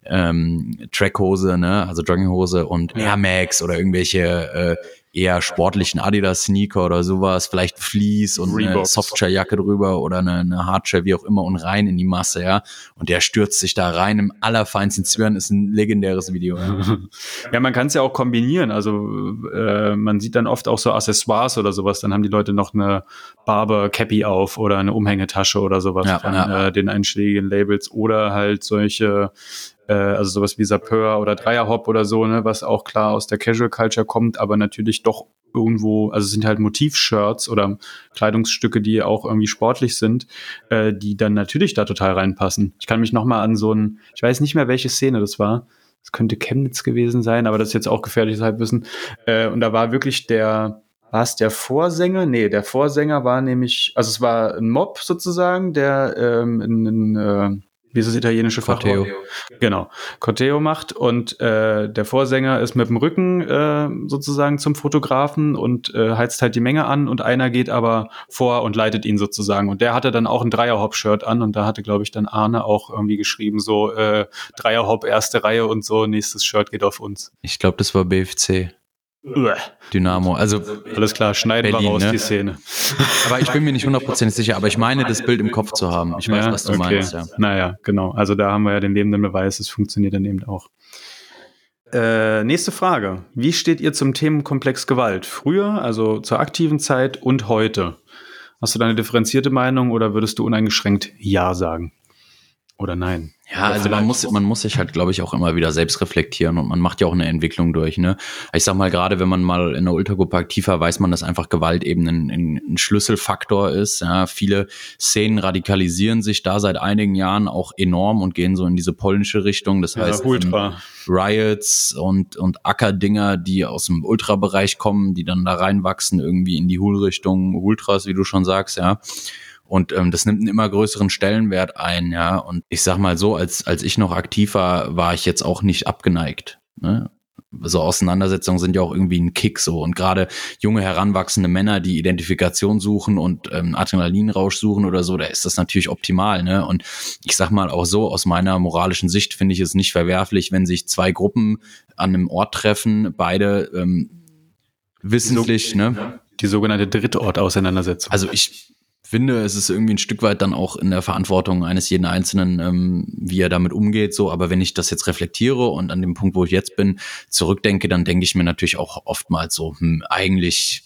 ähm, Trackhose, ne, also Jogginghose und Air Max oder irgendwelche äh, eher sportlichen Adidas-Sneaker oder sowas, vielleicht Fleece und Reeboks. eine Softshell-Jacke drüber oder eine, eine Hardshell, wie auch immer, und rein in die Masse, ja. Und der stürzt sich da rein im allerfeinsten Zwirn, ist ein legendäres Video. Ja, ja man kann es ja auch kombinieren. Also äh, man sieht dann oft auch so Accessoires oder sowas. Dann haben die Leute noch eine Barber-Cappy auf oder eine Umhängetasche oder sowas ja, von ja. Äh, den einschlägigen Labels oder halt solche äh, also sowas wie Sapeur oder Dreierhop oder so, ne, was auch klar aus der Casual Culture kommt, aber natürlich doch irgendwo, also es sind halt Motivshirts oder Kleidungsstücke, die auch irgendwie sportlich sind, äh, die dann natürlich da total reinpassen. Ich kann mich noch mal an so ein, ich weiß nicht mehr, welche Szene das war. Das könnte Chemnitz gewesen sein, aber das ist jetzt auch gefährliches Halbwissen. Äh, und da war wirklich der, war es der Vorsänger? Nee, der Vorsänger war nämlich, also es war ein Mob sozusagen, der ähm, in, in äh, wie ist das italienische Corteo. Genau, Corteo macht und äh, der Vorsänger ist mit dem Rücken äh, sozusagen zum Fotografen und äh, heizt halt die Menge an und einer geht aber vor und leitet ihn sozusagen und der hatte dann auch ein Dreierhop-Shirt an und da hatte glaube ich dann Arne auch irgendwie geschrieben so äh, Dreierhop erste Reihe und so nächstes Shirt geht auf uns. Ich glaube, das war BFC. Dynamo. Also alles klar, schneiden Berlin, wir raus ne? die Szene. Aber ich bin mir nicht hundertprozentig sicher, aber ich meine, das Bild im Kopf zu haben. Ich weiß, ja, was du okay. meinst. Ja. Naja, genau. Also da haben wir ja den lebenden Beweis, es funktioniert dann eben auch. Äh, nächste Frage. Wie steht ihr zum Themenkomplex Gewalt? Früher, also zur aktiven Zeit und heute? Hast du da eine differenzierte Meinung oder würdest du uneingeschränkt Ja sagen? Oder nein? Ja, also man muss, man muss sich halt, glaube ich, auch immer wieder selbst reflektieren und man macht ja auch eine Entwicklung durch. Ne? Ich sag mal, gerade wenn man mal in der Ultragruppe aktiv war, weiß man, dass einfach Gewalt eben ein, ein, Schlüsselfaktor ist. Ja? Viele Szenen radikalisieren sich da seit einigen Jahren auch enorm und gehen so in diese polnische Richtung. Das heißt, ja, ähm, Riots und, und Ackerdinger, die aus dem Ultrabereich kommen, die dann da reinwachsen, irgendwie in die Hul-Richtung, Ultras, wie du schon sagst, ja. Und ähm, das nimmt einen immer größeren Stellenwert ein, ja. Und ich sag mal so, als, als ich noch aktiv war, war ich jetzt auch nicht abgeneigt. Ne? so Auseinandersetzungen sind ja auch irgendwie ein Kick so und gerade junge heranwachsende Männer, die Identifikation suchen und ähm, Adrenalinrausch suchen oder so, da ist das natürlich optimal, ne? Und ich sag mal auch so aus meiner moralischen Sicht finde ich es nicht verwerflich, wenn sich zwei Gruppen an einem Ort treffen, beide ähm, wissentlich, so, ne? Die sogenannte Drittort-Auseinandersetzung. Also ich finde, es ist irgendwie ein Stück weit dann auch in der Verantwortung eines jeden Einzelnen, ähm, wie er damit umgeht. So, aber wenn ich das jetzt reflektiere und an dem Punkt, wo ich jetzt bin, zurückdenke, dann denke ich mir natürlich auch oftmals so, hm, eigentlich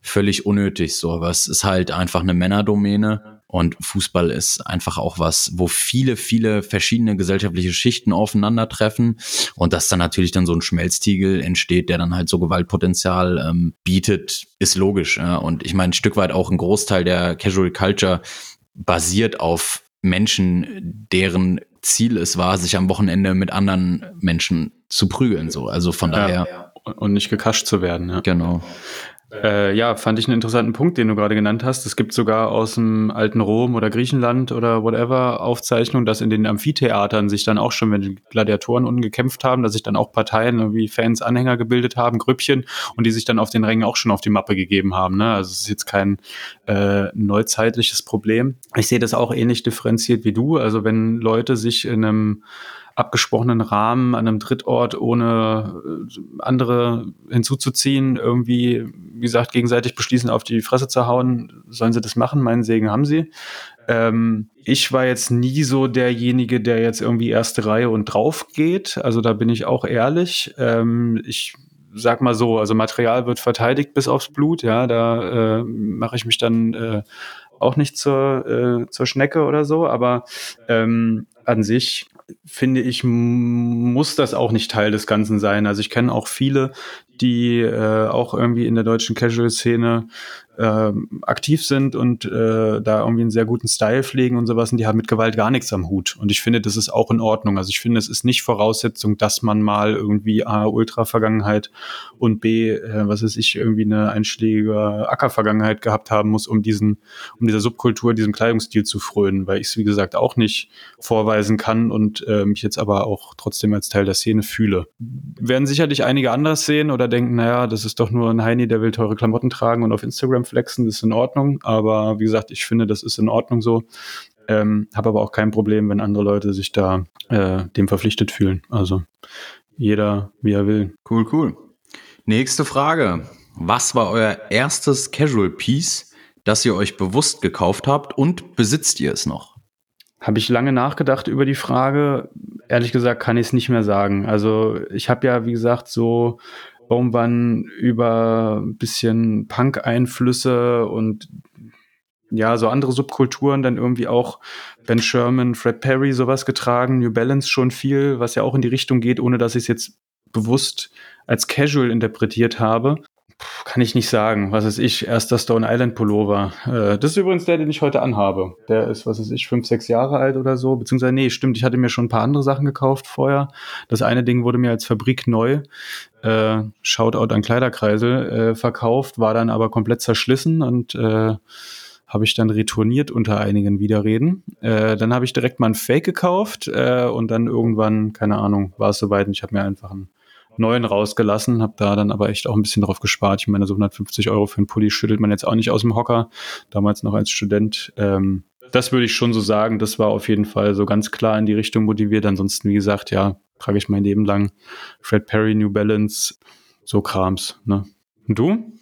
völlig unnötig. So, aber es ist halt einfach eine Männerdomäne und Fußball ist einfach auch was, wo viele, viele verschiedene gesellschaftliche Schichten aufeinandertreffen und dass dann natürlich dann so ein Schmelztiegel entsteht, der dann halt so Gewaltpotenzial ähm, bietet, ist logisch. Ja? Und ich meine, ein Stück weit auch ein Großteil der Casual Culture basiert auf Menschen, deren Ziel es war, sich am Wochenende mit anderen Menschen zu prügeln. So, also von ja, daher und nicht gekascht zu werden. Ja. Genau. Äh, ja, fand ich einen interessanten Punkt, den du gerade genannt hast. Es gibt sogar aus dem alten Rom oder Griechenland oder whatever Aufzeichnungen, dass in den Amphitheatern sich dann auch schon, wenn die Gladiatoren unten gekämpft haben, dass sich dann auch Parteien irgendwie Fans, Anhänger gebildet haben, Grüppchen und die sich dann auf den Rängen auch schon auf die Mappe gegeben haben. Ne? Also es ist jetzt kein äh, neuzeitliches Problem. Ich sehe das auch ähnlich differenziert wie du. Also wenn Leute sich in einem abgesprochenen Rahmen an einem Drittort ohne äh, andere hinzuzuziehen, irgendwie, wie gesagt, gegenseitig beschließen, auf die Fresse zu hauen, sollen sie das machen, meinen Segen haben sie. Ähm, ich war jetzt nie so derjenige, der jetzt irgendwie erste Reihe und drauf geht. Also da bin ich auch ehrlich. Ähm, ich sag mal so, also Material wird verteidigt bis aufs Blut, ja, da äh, mache ich mich dann äh, auch nicht zur, äh, zur Schnecke oder so, aber ähm, an sich finde ich, muss das auch nicht Teil des Ganzen sein. Also ich kenne auch viele, die äh, auch irgendwie in der deutschen Casual-Szene äh, aktiv sind und äh, da irgendwie einen sehr guten Style pflegen und sowas und die haben mit Gewalt gar nichts am Hut. Und ich finde, das ist auch in Ordnung. Also ich finde, es ist nicht Voraussetzung, dass man mal irgendwie A, Ultra-Vergangenheit und B, äh, was weiß ich, irgendwie eine einschlägige Acker-Vergangenheit gehabt haben muss, um diesen, um dieser Subkultur, diesem Kleidungsstil zu frönen, weil ich es, wie gesagt, auch nicht vorweisen kann und äh, mich jetzt aber auch trotzdem als Teil der Szene fühle. Werden sicherlich einige anders sehen oder denken, naja, das ist doch nur ein Heini, der will teure Klamotten tragen und auf Instagram flexen, das ist in Ordnung. Aber wie gesagt, ich finde, das ist in Ordnung so. Ähm, habe aber auch kein Problem, wenn andere Leute sich da äh, dem verpflichtet fühlen. Also jeder, wie er will. Cool, cool. Nächste Frage. Was war euer erstes Casual Piece, das ihr euch bewusst gekauft habt und besitzt ihr es noch? Habe ich lange nachgedacht über die Frage. Ehrlich gesagt kann ich es nicht mehr sagen. Also ich habe ja, wie gesagt, so irgendwann über ein bisschen Punk-Einflüsse und ja, so andere Subkulturen dann irgendwie auch Ben Sherman, Fred Perry sowas getragen, New Balance schon viel, was ja auch in die Richtung geht, ohne dass ich es jetzt bewusst als Casual interpretiert habe. Kann ich nicht sagen. Was ist ich? Erster Stone Island Pullover. Äh, das ist übrigens der, den ich heute anhabe. Der ist, was ist ich, fünf, sechs Jahre alt oder so. Beziehungsweise, nee, stimmt, ich hatte mir schon ein paar andere Sachen gekauft vorher. Das eine Ding wurde mir als Fabrik neu, äh, Shoutout an Kleiderkreisel, äh, verkauft, war dann aber komplett zerschlissen und äh, habe ich dann retourniert unter einigen Widerreden. Äh, dann habe ich direkt mal ein Fake gekauft äh, und dann irgendwann, keine Ahnung, war es soweit und ich habe mir einfach einen neuen rausgelassen, habe da dann aber echt auch ein bisschen drauf gespart. Ich meine, so 150 Euro für einen Pulli schüttelt man jetzt auch nicht aus dem Hocker, damals noch als Student. Ähm, das würde ich schon so sagen, das war auf jeden Fall so ganz klar in die Richtung motiviert. Ansonsten, wie gesagt, ja, trage ich mein Leben lang Fred Perry, New Balance, so Krams. Ne? Und du?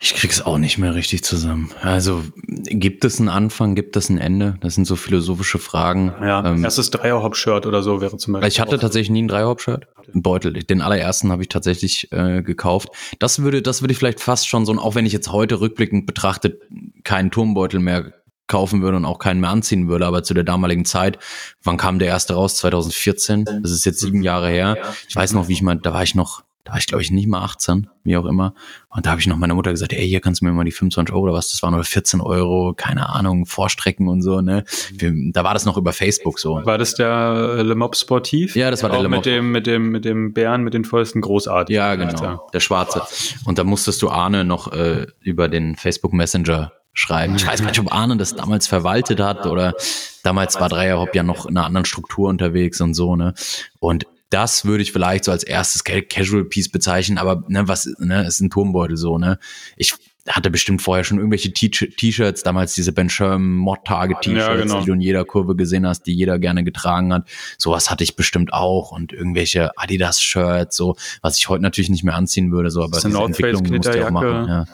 Ich krieg's auch nicht mehr richtig zusammen. Also gibt es einen Anfang, gibt es ein Ende? Das sind so philosophische Fragen. Ja, ähm, erstes Dreierhop-Shirt oder so wäre zum Beispiel. Ich hatte tatsächlich nie ein Dreierhop-Shirt. Ein Beutel. Den allerersten habe ich tatsächlich äh, gekauft. Das würde, das würde ich vielleicht fast schon so, auch wenn ich jetzt heute rückblickend betrachtet keinen Turmbeutel mehr kaufen würde und auch keinen mehr anziehen würde, aber zu der damaligen Zeit, wann kam der erste raus? 2014. Das ist jetzt sieben Jahre her. Ich weiß noch, wie ich mal, da war ich noch da war ich, glaube ich, nicht mal 18, wie auch immer. Und da habe ich noch meiner Mutter gesagt, ey, hier kannst du mir mal die 25 Euro oder was, das waren nur 14 Euro, keine Ahnung, Vorstrecken und so, ne? Wir, da war das noch über Facebook so. War das der Le Mob Sportiv? Ja, das war der Le Mob. Mit dem, mit dem, mit dem Bären mit den vollsten großartig. Ja, genau. Alter. Der schwarze. Und da musstest du Arne noch äh, über den Facebook Messenger schreiben. Ich weiß nicht, ob Arne das damals verwaltet hat oder damals war Dreierhop ja noch in einer anderen Struktur unterwegs und so, ne? Und das würde ich vielleicht so als erstes Casual Piece bezeichnen, aber ne, was, ne, ist ein Turmbeutel so, ne? Ich hatte bestimmt vorher schon irgendwelche T-Shirts, damals diese Ben Sherman Mod-Tage-T-Shirts, ja, genau. die du in jeder Kurve gesehen hast, die jeder gerne getragen hat. Sowas hatte ich bestimmt auch und irgendwelche Adidas-Shirts, so, was ich heute natürlich nicht mehr anziehen würde, so, aber diese Entwicklung musste ich auch machen, ja.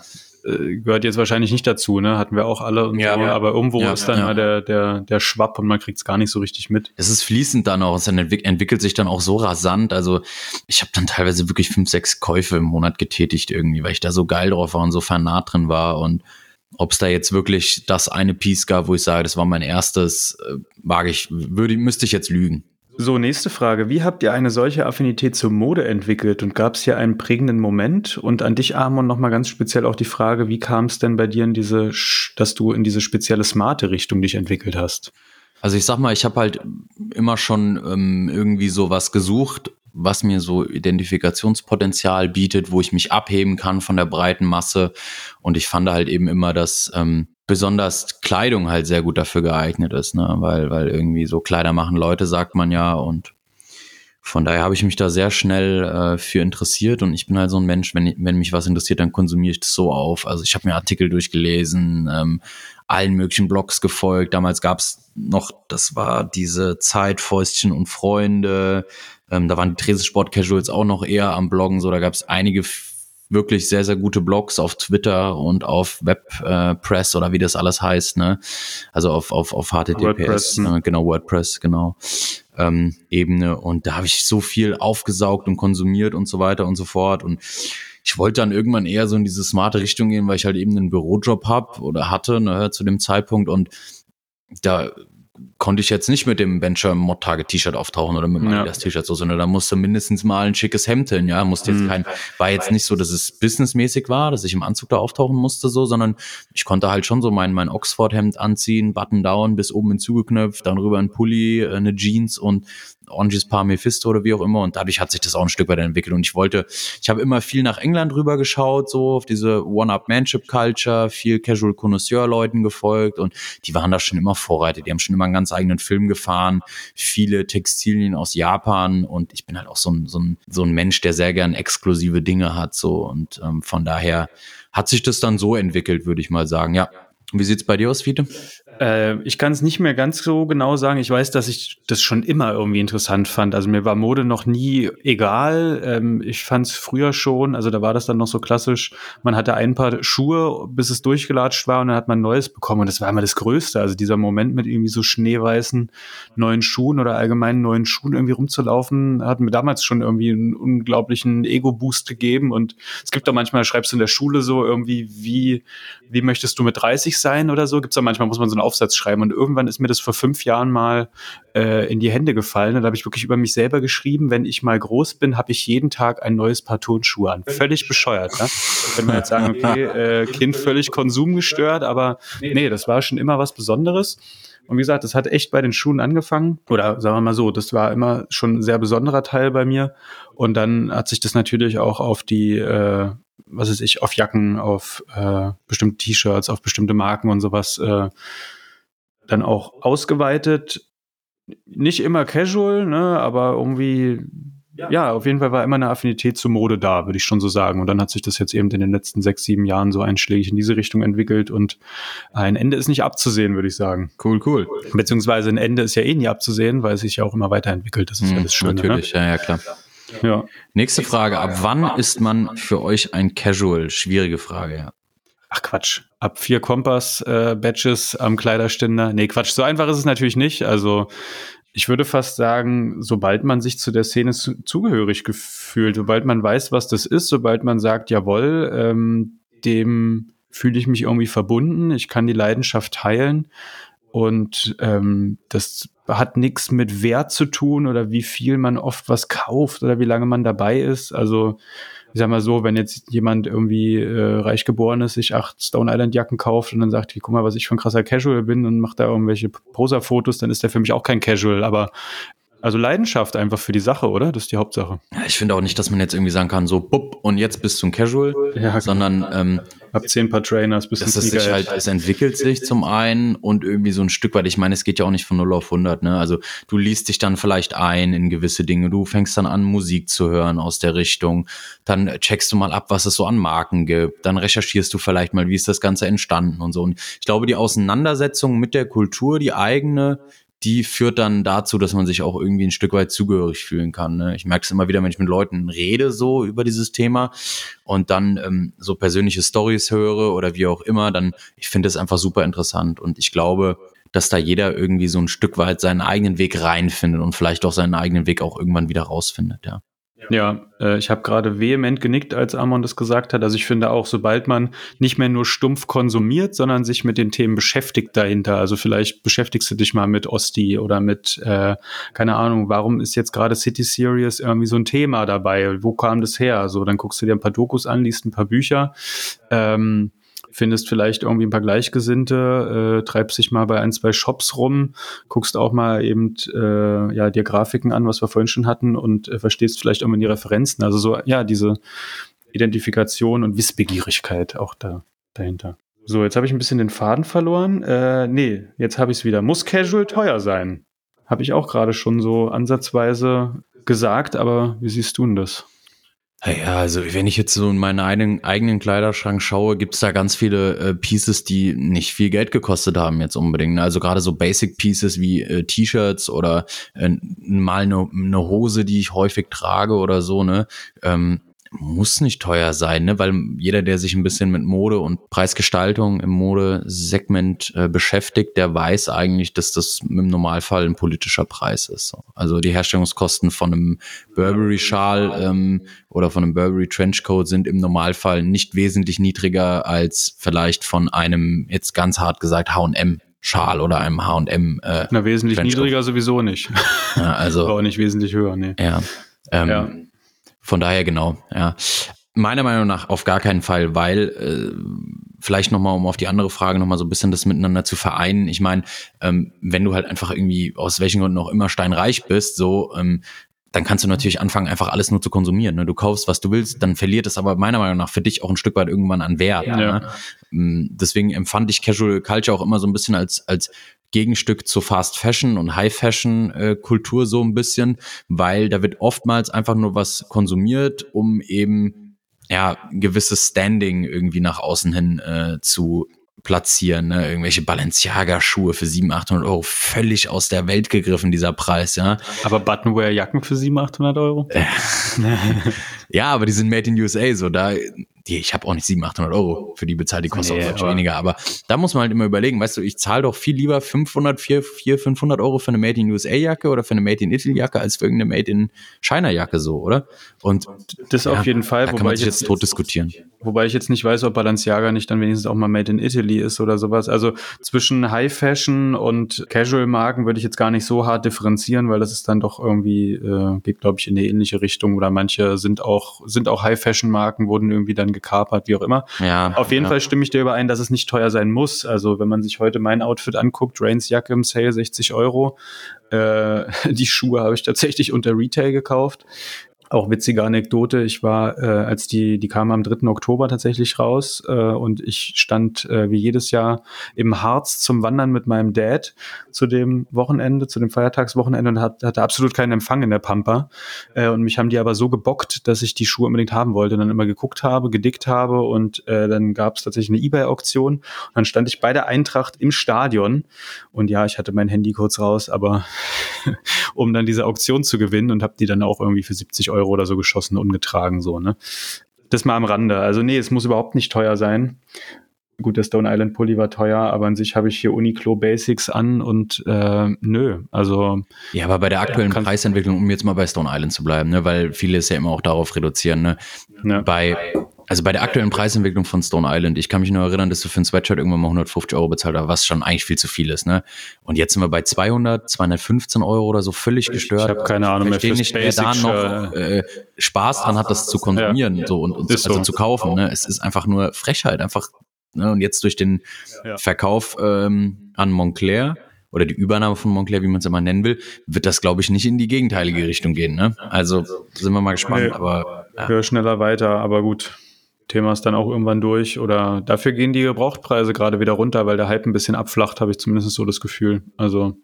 Äh, gehört jetzt wahrscheinlich nicht dazu, ne? Hatten wir auch alle und ja, so, ja. aber irgendwo ja, ist dann ja. der, der, der Schwapp und man kriegt es gar nicht so richtig mit. Es ist fließend dann auch, es entwick entwickelt sich dann auch so rasant. Also ich habe dann teilweise wirklich fünf, sechs Käufe im Monat getätigt irgendwie, weil ich da so geil drauf war und so fanat drin war und ob es da jetzt wirklich das eine Piece gab, wo ich sage, das war mein erstes, äh, wage ich, würde, müsste ich jetzt lügen. So, nächste Frage. Wie habt ihr eine solche Affinität zur Mode entwickelt und gab es hier einen prägenden Moment? Und an dich, Amon, nochmal ganz speziell auch die Frage, wie kam es denn bei dir in diese, dass du in diese spezielle smarte Richtung dich entwickelt hast? Also ich sag mal, ich habe halt immer schon ähm, irgendwie so was gesucht, was mir so Identifikationspotenzial bietet, wo ich mich abheben kann von der breiten Masse. Und ich fand halt eben immer, dass ähm, besonders Kleidung halt sehr gut dafür geeignet ist, ne? weil, weil irgendwie so Kleider machen Leute, sagt man ja. Und von daher habe ich mich da sehr schnell äh, für interessiert und ich bin halt so ein Mensch, wenn, wenn mich was interessiert, dann konsumiere ich das so auf. Also ich habe mir Artikel durchgelesen, ähm, allen möglichen Blogs gefolgt. Damals gab es noch, das war diese Zeit Fäustchen und Freunde. Ähm, da waren die Trese Sport Casuals auch noch eher am Bloggen. So, da gab es einige wirklich sehr, sehr gute Blogs auf Twitter und auf WebPress äh, oder wie das alles heißt, ne? Also auf, auf, auf HTTPS, WordPress, äh, genau, WordPress, genau. Ähm, Ebene. Und da habe ich so viel aufgesaugt und konsumiert und so weiter und so fort. Und ich wollte dann irgendwann eher so in diese smarte Richtung gehen, weil ich halt eben einen Bürojob hab oder hatte, ne, zu dem Zeitpunkt. Und da konnte ich jetzt nicht mit dem Venture Mod Target T-Shirt auftauchen oder mit dem ja. T-Shirt so, sondern da musste mindestens mal ein schickes Hemd hin, ja, musste jetzt mhm. kein, war jetzt nicht so, dass es businessmäßig war, dass ich im Anzug da auftauchen musste so, sondern ich konnte halt schon so mein, mein Oxford Hemd anziehen, Button down bis oben hinzugeknöpft, dann rüber ein Pulli, äh, eine Jeans und Oranges Paar Mephisto oder wie auch immer. Und dadurch hat sich das auch ein Stück weit entwickelt. Und ich wollte, ich habe immer viel nach England rüber geschaut, so auf diese One-Up-Manship-Culture, viel Casual Connoisseur-Leuten gefolgt und die waren da schon immer Vorreiter. Die haben schon immer einen ganz eigenen Film gefahren, viele Textilien aus Japan und ich bin halt auch so ein, so ein, so ein Mensch, der sehr gern exklusive Dinge hat. So und ähm, von daher hat sich das dann so entwickelt, würde ich mal sagen. Ja. Wie sieht's bei dir aus, Fiete? Äh, ich kann es nicht mehr ganz so genau sagen. Ich weiß, dass ich das schon immer irgendwie interessant fand. Also mir war Mode noch nie egal. Ähm, ich fand es früher schon, also da war das dann noch so klassisch, man hatte ein paar Schuhe, bis es durchgelatscht war und dann hat man Neues bekommen. Und das war immer das Größte. Also dieser Moment mit irgendwie so schneeweißen neuen Schuhen oder allgemeinen neuen Schuhen irgendwie rumzulaufen, hat mir damals schon irgendwie einen unglaublichen Ego-Boost gegeben. Und es gibt auch manchmal, schreibst du in der Schule so irgendwie, wie, wie möchtest du mit 30 sein oder so? Gibt es auch manchmal, muss man so eine Aufsatz schreiben. Und irgendwann ist mir das vor fünf Jahren mal äh, in die Hände gefallen. Und da habe ich wirklich über mich selber geschrieben, wenn ich mal groß bin, habe ich jeden Tag ein neues Paar Turnschuhe an. Völlig bescheuert. Ne? Wenn man jetzt sagen, okay, äh, Kind völlig konsumgestört, aber nee, das war schon immer was Besonderes. Und wie gesagt, das hat echt bei den Schuhen angefangen. Oder sagen wir mal so, das war immer schon ein sehr besonderer Teil bei mir. Und dann hat sich das natürlich auch auf die, äh, was weiß ich, auf Jacken, auf äh, bestimmte T-Shirts, auf bestimmte Marken und sowas äh, dann auch ausgeweitet. Nicht immer casual, ne, aber irgendwie, ja. ja, auf jeden Fall war immer eine Affinität zur Mode da, würde ich schon so sagen. Und dann hat sich das jetzt eben in den letzten sechs, sieben Jahren so einschlägig in diese Richtung entwickelt und ein Ende ist nicht abzusehen, würde ich sagen. Cool, cool. Beziehungsweise ein Ende ist ja eh nie abzusehen, weil es sich ja auch immer weiterentwickelt. Das ist hm, ja das Schöne. Ne? Natürlich, ne? ja, ja, klar. Ja. Nächste Frage. Ab wann ist man für euch ein Casual? Schwierige Frage, ja. Ach Quatsch, ab vier Kompass-Badges äh, am Kleiderständer. Nee, Quatsch, so einfach ist es natürlich nicht. Also ich würde fast sagen, sobald man sich zu der Szene zu zugehörig gefühlt, sobald man weiß, was das ist, sobald man sagt, jawohl, ähm, dem fühle ich mich irgendwie verbunden, ich kann die Leidenschaft teilen und ähm, das hat nichts mit Wert zu tun oder wie viel man oft was kauft oder wie lange man dabei ist. Also ich sag mal so, wenn jetzt jemand irgendwie äh, reich geboren ist, sich acht Stone Island Jacken kauft und dann sagt, guck mal, was ich für ein krasser Casual bin und macht da irgendwelche Poser-Fotos, dann ist der für mich auch kein Casual. Aber also Leidenschaft einfach für die Sache, oder? Das ist die Hauptsache. Ja, ich finde auch nicht, dass man jetzt irgendwie sagen kann, so, bupp, und jetzt bist du ein Casual, ja, sondern ähm, ab zehn Paar Trainers bis das ist sich halt, es entwickelt sich zum einen und irgendwie so ein Stück weit, ich meine, es geht ja auch nicht von 0 auf 100, ne? Also du liest dich dann vielleicht ein in gewisse Dinge, du fängst dann an, Musik zu hören aus der Richtung, dann checkst du mal ab, was es so an Marken gibt, dann recherchierst du vielleicht mal, wie ist das Ganze entstanden und so. Und ich glaube, die Auseinandersetzung mit der Kultur, die eigene, die führt dann dazu, dass man sich auch irgendwie ein Stück weit zugehörig fühlen kann. Ne? Ich merke es immer wieder, wenn ich mit Leuten rede so über dieses Thema und dann ähm, so persönliche Stories höre oder wie auch immer, dann ich finde es einfach super interessant und ich glaube, dass da jeder irgendwie so ein Stück weit seinen eigenen Weg reinfindet und vielleicht auch seinen eigenen Weg auch irgendwann wieder rausfindet, ja. Ja, äh, ich habe gerade vehement genickt, als Amon das gesagt hat. Also ich finde auch, sobald man nicht mehr nur stumpf konsumiert, sondern sich mit den Themen beschäftigt dahinter. Also vielleicht beschäftigst du dich mal mit Osti oder mit, äh, keine Ahnung, warum ist jetzt gerade City Series irgendwie so ein Thema dabei? Wo kam das her? So, dann guckst du dir ein paar Dokus an, liest ein paar Bücher. Ähm, findest vielleicht irgendwie ein paar Gleichgesinnte, äh, treibst dich mal bei ein, zwei Shops rum, guckst auch mal eben äh, ja, dir Grafiken an, was wir vorhin schon hatten und äh, verstehst vielleicht irgendwann die Referenzen. Also so, ja, diese Identifikation und Wissbegierigkeit auch da, dahinter. So, jetzt habe ich ein bisschen den Faden verloren. Äh, nee, jetzt habe ich es wieder. Muss Casual teuer sein? Habe ich auch gerade schon so ansatzweise gesagt, aber wie siehst du denn das? Ja, also wenn ich jetzt so in meinen eigenen, eigenen Kleiderschrank schaue, gibt's da ganz viele äh, Pieces, die nicht viel Geld gekostet haben jetzt unbedingt. Ne? Also gerade so Basic Pieces wie äh, T-Shirts oder äh, mal eine ne Hose, die ich häufig trage oder so, ne? Ähm, muss nicht teuer sein, ne? weil jeder, der sich ein bisschen mit Mode und Preisgestaltung im Modesegment äh, beschäftigt, der weiß eigentlich, dass das im Normalfall ein politischer Preis ist. Also die Herstellungskosten von einem Burberry-Schal ähm, oder von einem Burberry Trenchcoat sind im Normalfall nicht wesentlich niedriger als vielleicht von einem, jetzt ganz hart gesagt, H&M Schal oder einem H&M. Äh, Na, wesentlich niedriger sowieso nicht. Ja, also. Aber auch nicht wesentlich höher, nee. Ja. Ähm, ja. Von daher genau, ja. Meiner Meinung nach auf gar keinen Fall, weil äh, vielleicht nochmal, um auf die andere Frage nochmal so ein bisschen das miteinander zu vereinen. Ich meine, ähm, wenn du halt einfach irgendwie aus welchen Gründen auch immer steinreich bist, so, ähm, dann kannst du natürlich anfangen, einfach alles nur zu konsumieren. Ne? Du kaufst, was du willst, dann verliert es aber meiner Meinung nach für dich auch ein Stück weit irgendwann an Wert. Ja. Ne? Mm, deswegen empfand ich Casual Culture auch immer so ein bisschen als, als Gegenstück zur Fast Fashion und High Fashion äh, Kultur so ein bisschen, weil da wird oftmals einfach nur was konsumiert, um eben ja gewisses Standing irgendwie nach außen hin äh, zu platzieren, ne? irgendwelche Balenciaga-Schuhe für 700, 800 Euro, völlig aus der Welt gegriffen, dieser Preis, ja. Aber Buttonwear-Jacken für 700, 800 Euro? ja, aber die sind made in USA, so da, die, ich habe auch nicht 700, 800 Euro für die bezahlt, die kosten nee, auch weniger, aber da muss man halt immer überlegen, weißt du, ich zahle doch viel lieber 500, 400, 500 Euro für eine Made in USA Jacke oder für eine Made in Italy Jacke als für irgendeine Made in China Jacke so, oder? Und das ja, auf jeden Fall, da kann man sich jetzt tot diskutieren. Wobei ich jetzt nicht weiß, ob Balenciaga nicht dann wenigstens auch mal Made in Italy ist oder sowas. Also zwischen High Fashion und Casual Marken würde ich jetzt gar nicht so hart differenzieren, weil das ist dann doch irgendwie äh, geht glaube ich in eine ähnliche Richtung oder manche sind auch sind auch High Fashion Marken wurden irgendwie dann gekapert, wie auch immer. Ja. Auf jeden ja. Fall stimme ich dir überein, dass es nicht teuer sein muss. Also wenn man sich heute mein Outfit anguckt, Rains Jacke im Sale 60 Euro. Äh, die Schuhe habe ich tatsächlich unter Retail gekauft. Auch witzige Anekdote, ich war, äh, als die, die kam am 3. Oktober tatsächlich raus äh, und ich stand äh, wie jedes Jahr im Harz zum Wandern mit meinem Dad zu dem Wochenende, zu dem Feiertagswochenende und hat, hatte absolut keinen Empfang in der Pampa. Äh, und mich haben die aber so gebockt, dass ich die Schuhe unbedingt haben wollte. Und dann immer geguckt habe, gedickt habe und äh, dann gab es tatsächlich eine Ebay-Auktion. Und dann stand ich bei der Eintracht im Stadion und ja, ich hatte mein Handy kurz raus, aber um dann diese Auktion zu gewinnen und habe die dann auch irgendwie für 70 Euro Euro oder so geschossen, ungetragen so, ne? Das mal am Rande. Also nee, es muss überhaupt nicht teuer sein. Gut, der Stone Island Pulli war teuer, aber an sich habe ich hier Uniqlo Basics an und äh, nö, also. Ja, aber bei der aktuellen ja, Preisentwicklung, um jetzt mal bei Stone Island zu bleiben, ne, weil viele es ja immer auch darauf reduzieren, ne? Ja. Bei also bei der aktuellen Preisentwicklung von Stone Island, ich kann mich nur erinnern, dass du für ein Sweatshirt irgendwann mal 150 Euro bezahlt hast, was schon eigentlich viel zu viel ist, ne? Und jetzt sind wir bei 200, 215 Euro oder so völlig gestört. Ich habe keine Ahnung mehr. Ich nicht, wer da noch äh, Spaß dran hat, das zu konsumieren ja. so und, und also so. zu kaufen. Ne? Es ist einfach nur Frechheit, einfach. Ne? Und jetzt durch den ja. Verkauf ähm, an Montclair oder die Übernahme von Montclair, wie man es immer nennen will, wird das, glaube ich, nicht in die gegenteilige Richtung gehen. Ne? Also sind wir mal gespannt. Nee, aber ja. Hör schneller weiter, aber gut. Thema ist dann auch irgendwann durch. Oder dafür gehen die Gebrauchtpreise gerade wieder runter, weil der Hype ein bisschen abflacht, habe ich zumindest so das Gefühl. Also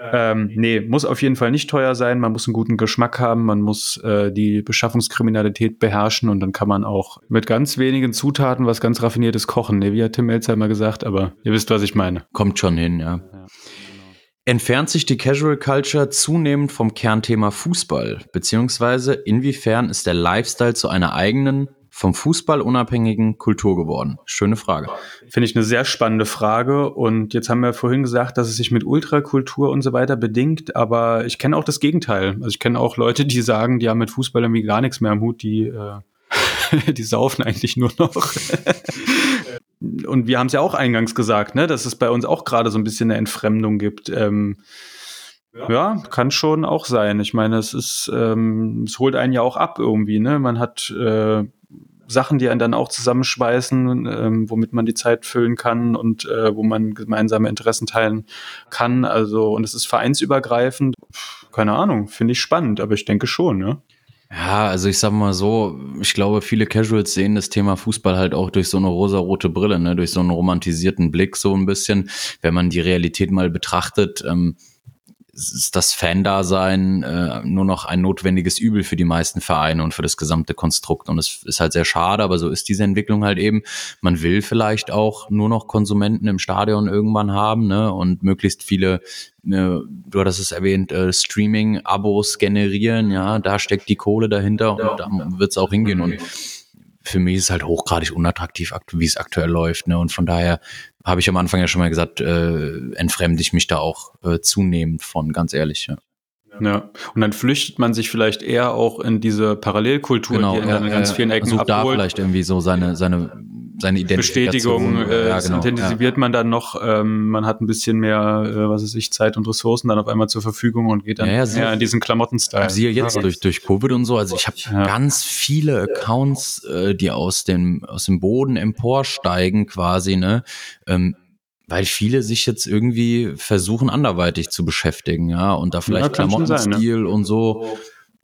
ähm, nee, muss auf jeden Fall nicht teuer sein. Man muss einen guten Geschmack haben, man muss äh, die Beschaffungskriminalität beherrschen und dann kann man auch mit ganz wenigen Zutaten was ganz Raffiniertes kochen. Nee, wie hat Tim Melzer mal gesagt, aber ihr wisst, was ich meine. Kommt schon hin, ja. ja. Entfernt sich die Casual Culture zunehmend vom Kernthema Fußball? Beziehungsweise inwiefern ist der Lifestyle zu einer eigenen vom Fußball unabhängigen Kultur geworden? Schöne Frage. Finde ich eine sehr spannende Frage. Und jetzt haben wir vorhin gesagt, dass es sich mit Ultrakultur und so weiter bedingt. Aber ich kenne auch das Gegenteil. Also ich kenne auch Leute, die sagen, die haben mit Fußball irgendwie gar nichts mehr am Hut. Die, äh, die saufen eigentlich nur noch. und wir haben es ja auch eingangs gesagt, ne, dass es bei uns auch gerade so ein bisschen eine Entfremdung gibt. Ähm, ja. kann schon auch sein. Ich meine, es ist, ähm, es holt einen ja auch ab irgendwie, ne? Man hat äh, Sachen, die einen dann auch zusammenschweißen, ähm, womit man die Zeit füllen kann und äh, wo man gemeinsame Interessen teilen kann. Also, und es ist vereinsübergreifend. Keine Ahnung, finde ich spannend, aber ich denke schon, ne? Ja, also ich sag mal so, ich glaube, viele Casuals sehen das Thema Fußball halt auch durch so eine rosa-rote Brille, ne, durch so einen romantisierten Blick so ein bisschen. Wenn man die Realität mal betrachtet, ähm, ist das Fan-Dasein äh, nur noch ein notwendiges Übel für die meisten Vereine und für das gesamte Konstrukt. Und es ist halt sehr schade, aber so ist diese Entwicklung halt eben. Man will vielleicht auch nur noch Konsumenten im Stadion irgendwann haben ne? und möglichst viele, äh, du hattest es erwähnt, äh, Streaming-Abos generieren. Ja, da steckt die Kohle dahinter und da wird es auch hingehen. Und für mich ist es halt hochgradig unattraktiv, wie es aktuell läuft. Ne? Und von daher habe ich am Anfang ja schon mal gesagt, äh, entfremde ich mich da auch äh, zunehmend von, ganz ehrlich. Ja. Ja, und dann flüchtet man sich vielleicht eher auch in diese Parallelkultur, genau, die in ja, ganz vielen Ecken sucht abholt. da vielleicht irgendwie so seine, seine seine Bestätigung äh, ja, genau, intensiviert ja. man dann noch. Ähm, man hat ein bisschen mehr, äh, was weiß ich, Zeit und Ressourcen dann auf einmal zur Verfügung und geht dann ja, ja, mehr in diesen Klamotten-Style. Siehe jetzt ja. durch, durch Covid und so. Also ich habe ganz viele Accounts, äh, die aus dem, aus dem Boden emporsteigen quasi, ne? Ähm, weil viele sich jetzt irgendwie versuchen, anderweitig zu beschäftigen, ja, und da vielleicht Klamottenstil sein, ne? und so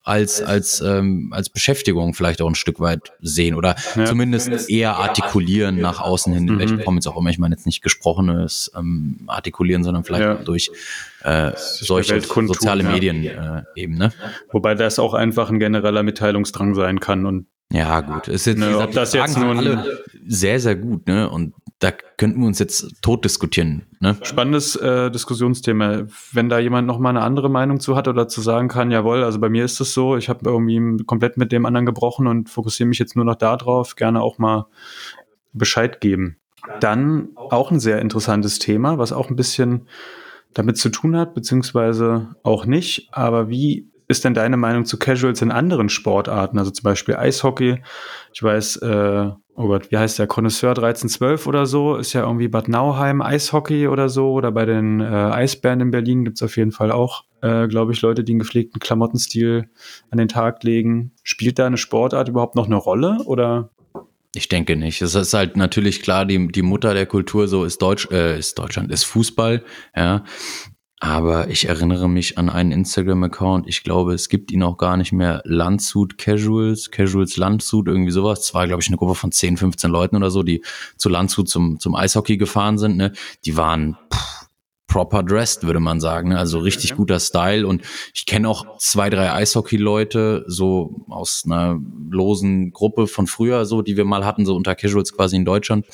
als, als, ähm, als Beschäftigung vielleicht auch ein Stück weit sehen oder ja. zumindest eher artikulieren nach außen hin, in welchen Form jetzt auch immer. Ich meine jetzt nicht gesprochenes ähm, artikulieren, sondern vielleicht ja. durch äh, solche soziale Medien äh, eben. Ne? Wobei das auch einfach ein genereller Mitteilungsdrang sein kann und ja, gut. Ist jetzt, ne, ob das jetzt nun alle sehr, sehr gut, ne? Und da könnten wir uns jetzt tot diskutieren. Ne? Spannendes äh, Diskussionsthema. Wenn da jemand noch mal eine andere Meinung zu hat oder zu sagen kann, jawohl, also bei mir ist es so, ich habe irgendwie komplett mit dem anderen gebrochen und fokussiere mich jetzt nur noch darauf, gerne auch mal Bescheid geben. Dann auch ein sehr interessantes Thema, was auch ein bisschen damit zu tun hat, beziehungsweise auch nicht. Aber wie ist denn deine Meinung zu Casuals in anderen Sportarten? Also zum Beispiel Eishockey. Ich weiß, äh, oh Gott, wie heißt der, Connoisseur 1312 oder so, ist ja irgendwie Bad Nauheim Eishockey oder so, oder bei den äh, Eisbären in Berlin gibt's auf jeden Fall auch, äh, glaube ich, Leute, die einen gepflegten Klamottenstil an den Tag legen. Spielt da eine Sportart überhaupt noch eine Rolle oder? Ich denke nicht. Es ist halt natürlich klar, die, die Mutter der Kultur so ist Deutsch, äh, ist Deutschland, ist Fußball, ja. Aber ich erinnere mich an einen Instagram-Account. Ich glaube, es gibt ihn auch gar nicht mehr. Landshut Casuals, Casuals Landshut, irgendwie sowas. Das war, glaube ich, eine Gruppe von 10, 15 Leuten oder so, die zu Landshut zum, zum Eishockey gefahren sind. Ne? Die waren pff, proper dressed, würde man sagen. Ne? Also richtig ja. guter Style. Und ich kenne auch zwei, drei Eishockey-Leute, so aus einer losen Gruppe von früher, so, die wir mal hatten, so unter Casuals quasi in Deutschland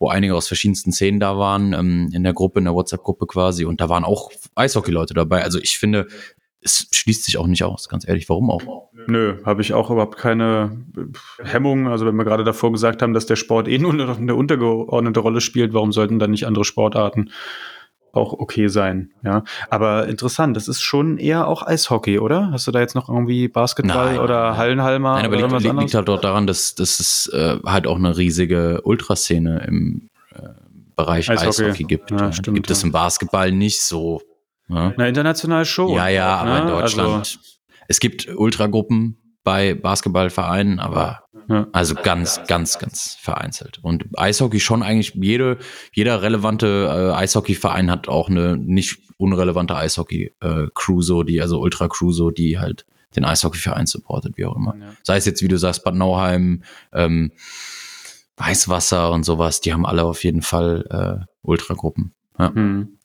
wo einige aus verschiedensten Szenen da waren, ähm, in der Gruppe, in der WhatsApp-Gruppe quasi. Und da waren auch Eishockey-Leute dabei. Also ich finde, es schließt sich auch nicht aus, ganz ehrlich. Warum auch? Nö, habe ich auch überhaupt keine Hemmung. Also wenn wir gerade davor gesagt haben, dass der Sport eh nur eine untergeordnete Rolle spielt, warum sollten dann nicht andere Sportarten auch okay sein, ja. Aber interessant, das ist schon eher auch Eishockey, oder? Hast du da jetzt noch irgendwie Basketball nein, oder Hallenhalmer? Nein, aber oder liegt, liegt, liegt halt dort daran, dass, es äh, halt auch eine riesige Ultraszene im äh, Bereich Eishockey, Eishockey gibt. Ja, stimmt, gibt ja. es im Basketball nicht so. Ja? Na, international schon. Ja, ja, aber in ne? Deutschland. Also, es gibt Ultragruppen bei Basketballvereinen, aber ja. also ganz, ganz, ganz vereinzelt. Und Eishockey schon eigentlich jede, jeder relevante äh, Eishockeyverein hat auch eine nicht unrelevante Eishockey-Crew, äh, so die, also Ultra-Crew, so die halt den Eishockeyverein supportet, wie auch immer. Ja. Sei es jetzt, wie du sagst, Bad Nauheim, ähm, Weißwasser und sowas, die haben alle auf jeden Fall äh, Ultragruppen. Ja. Mhm.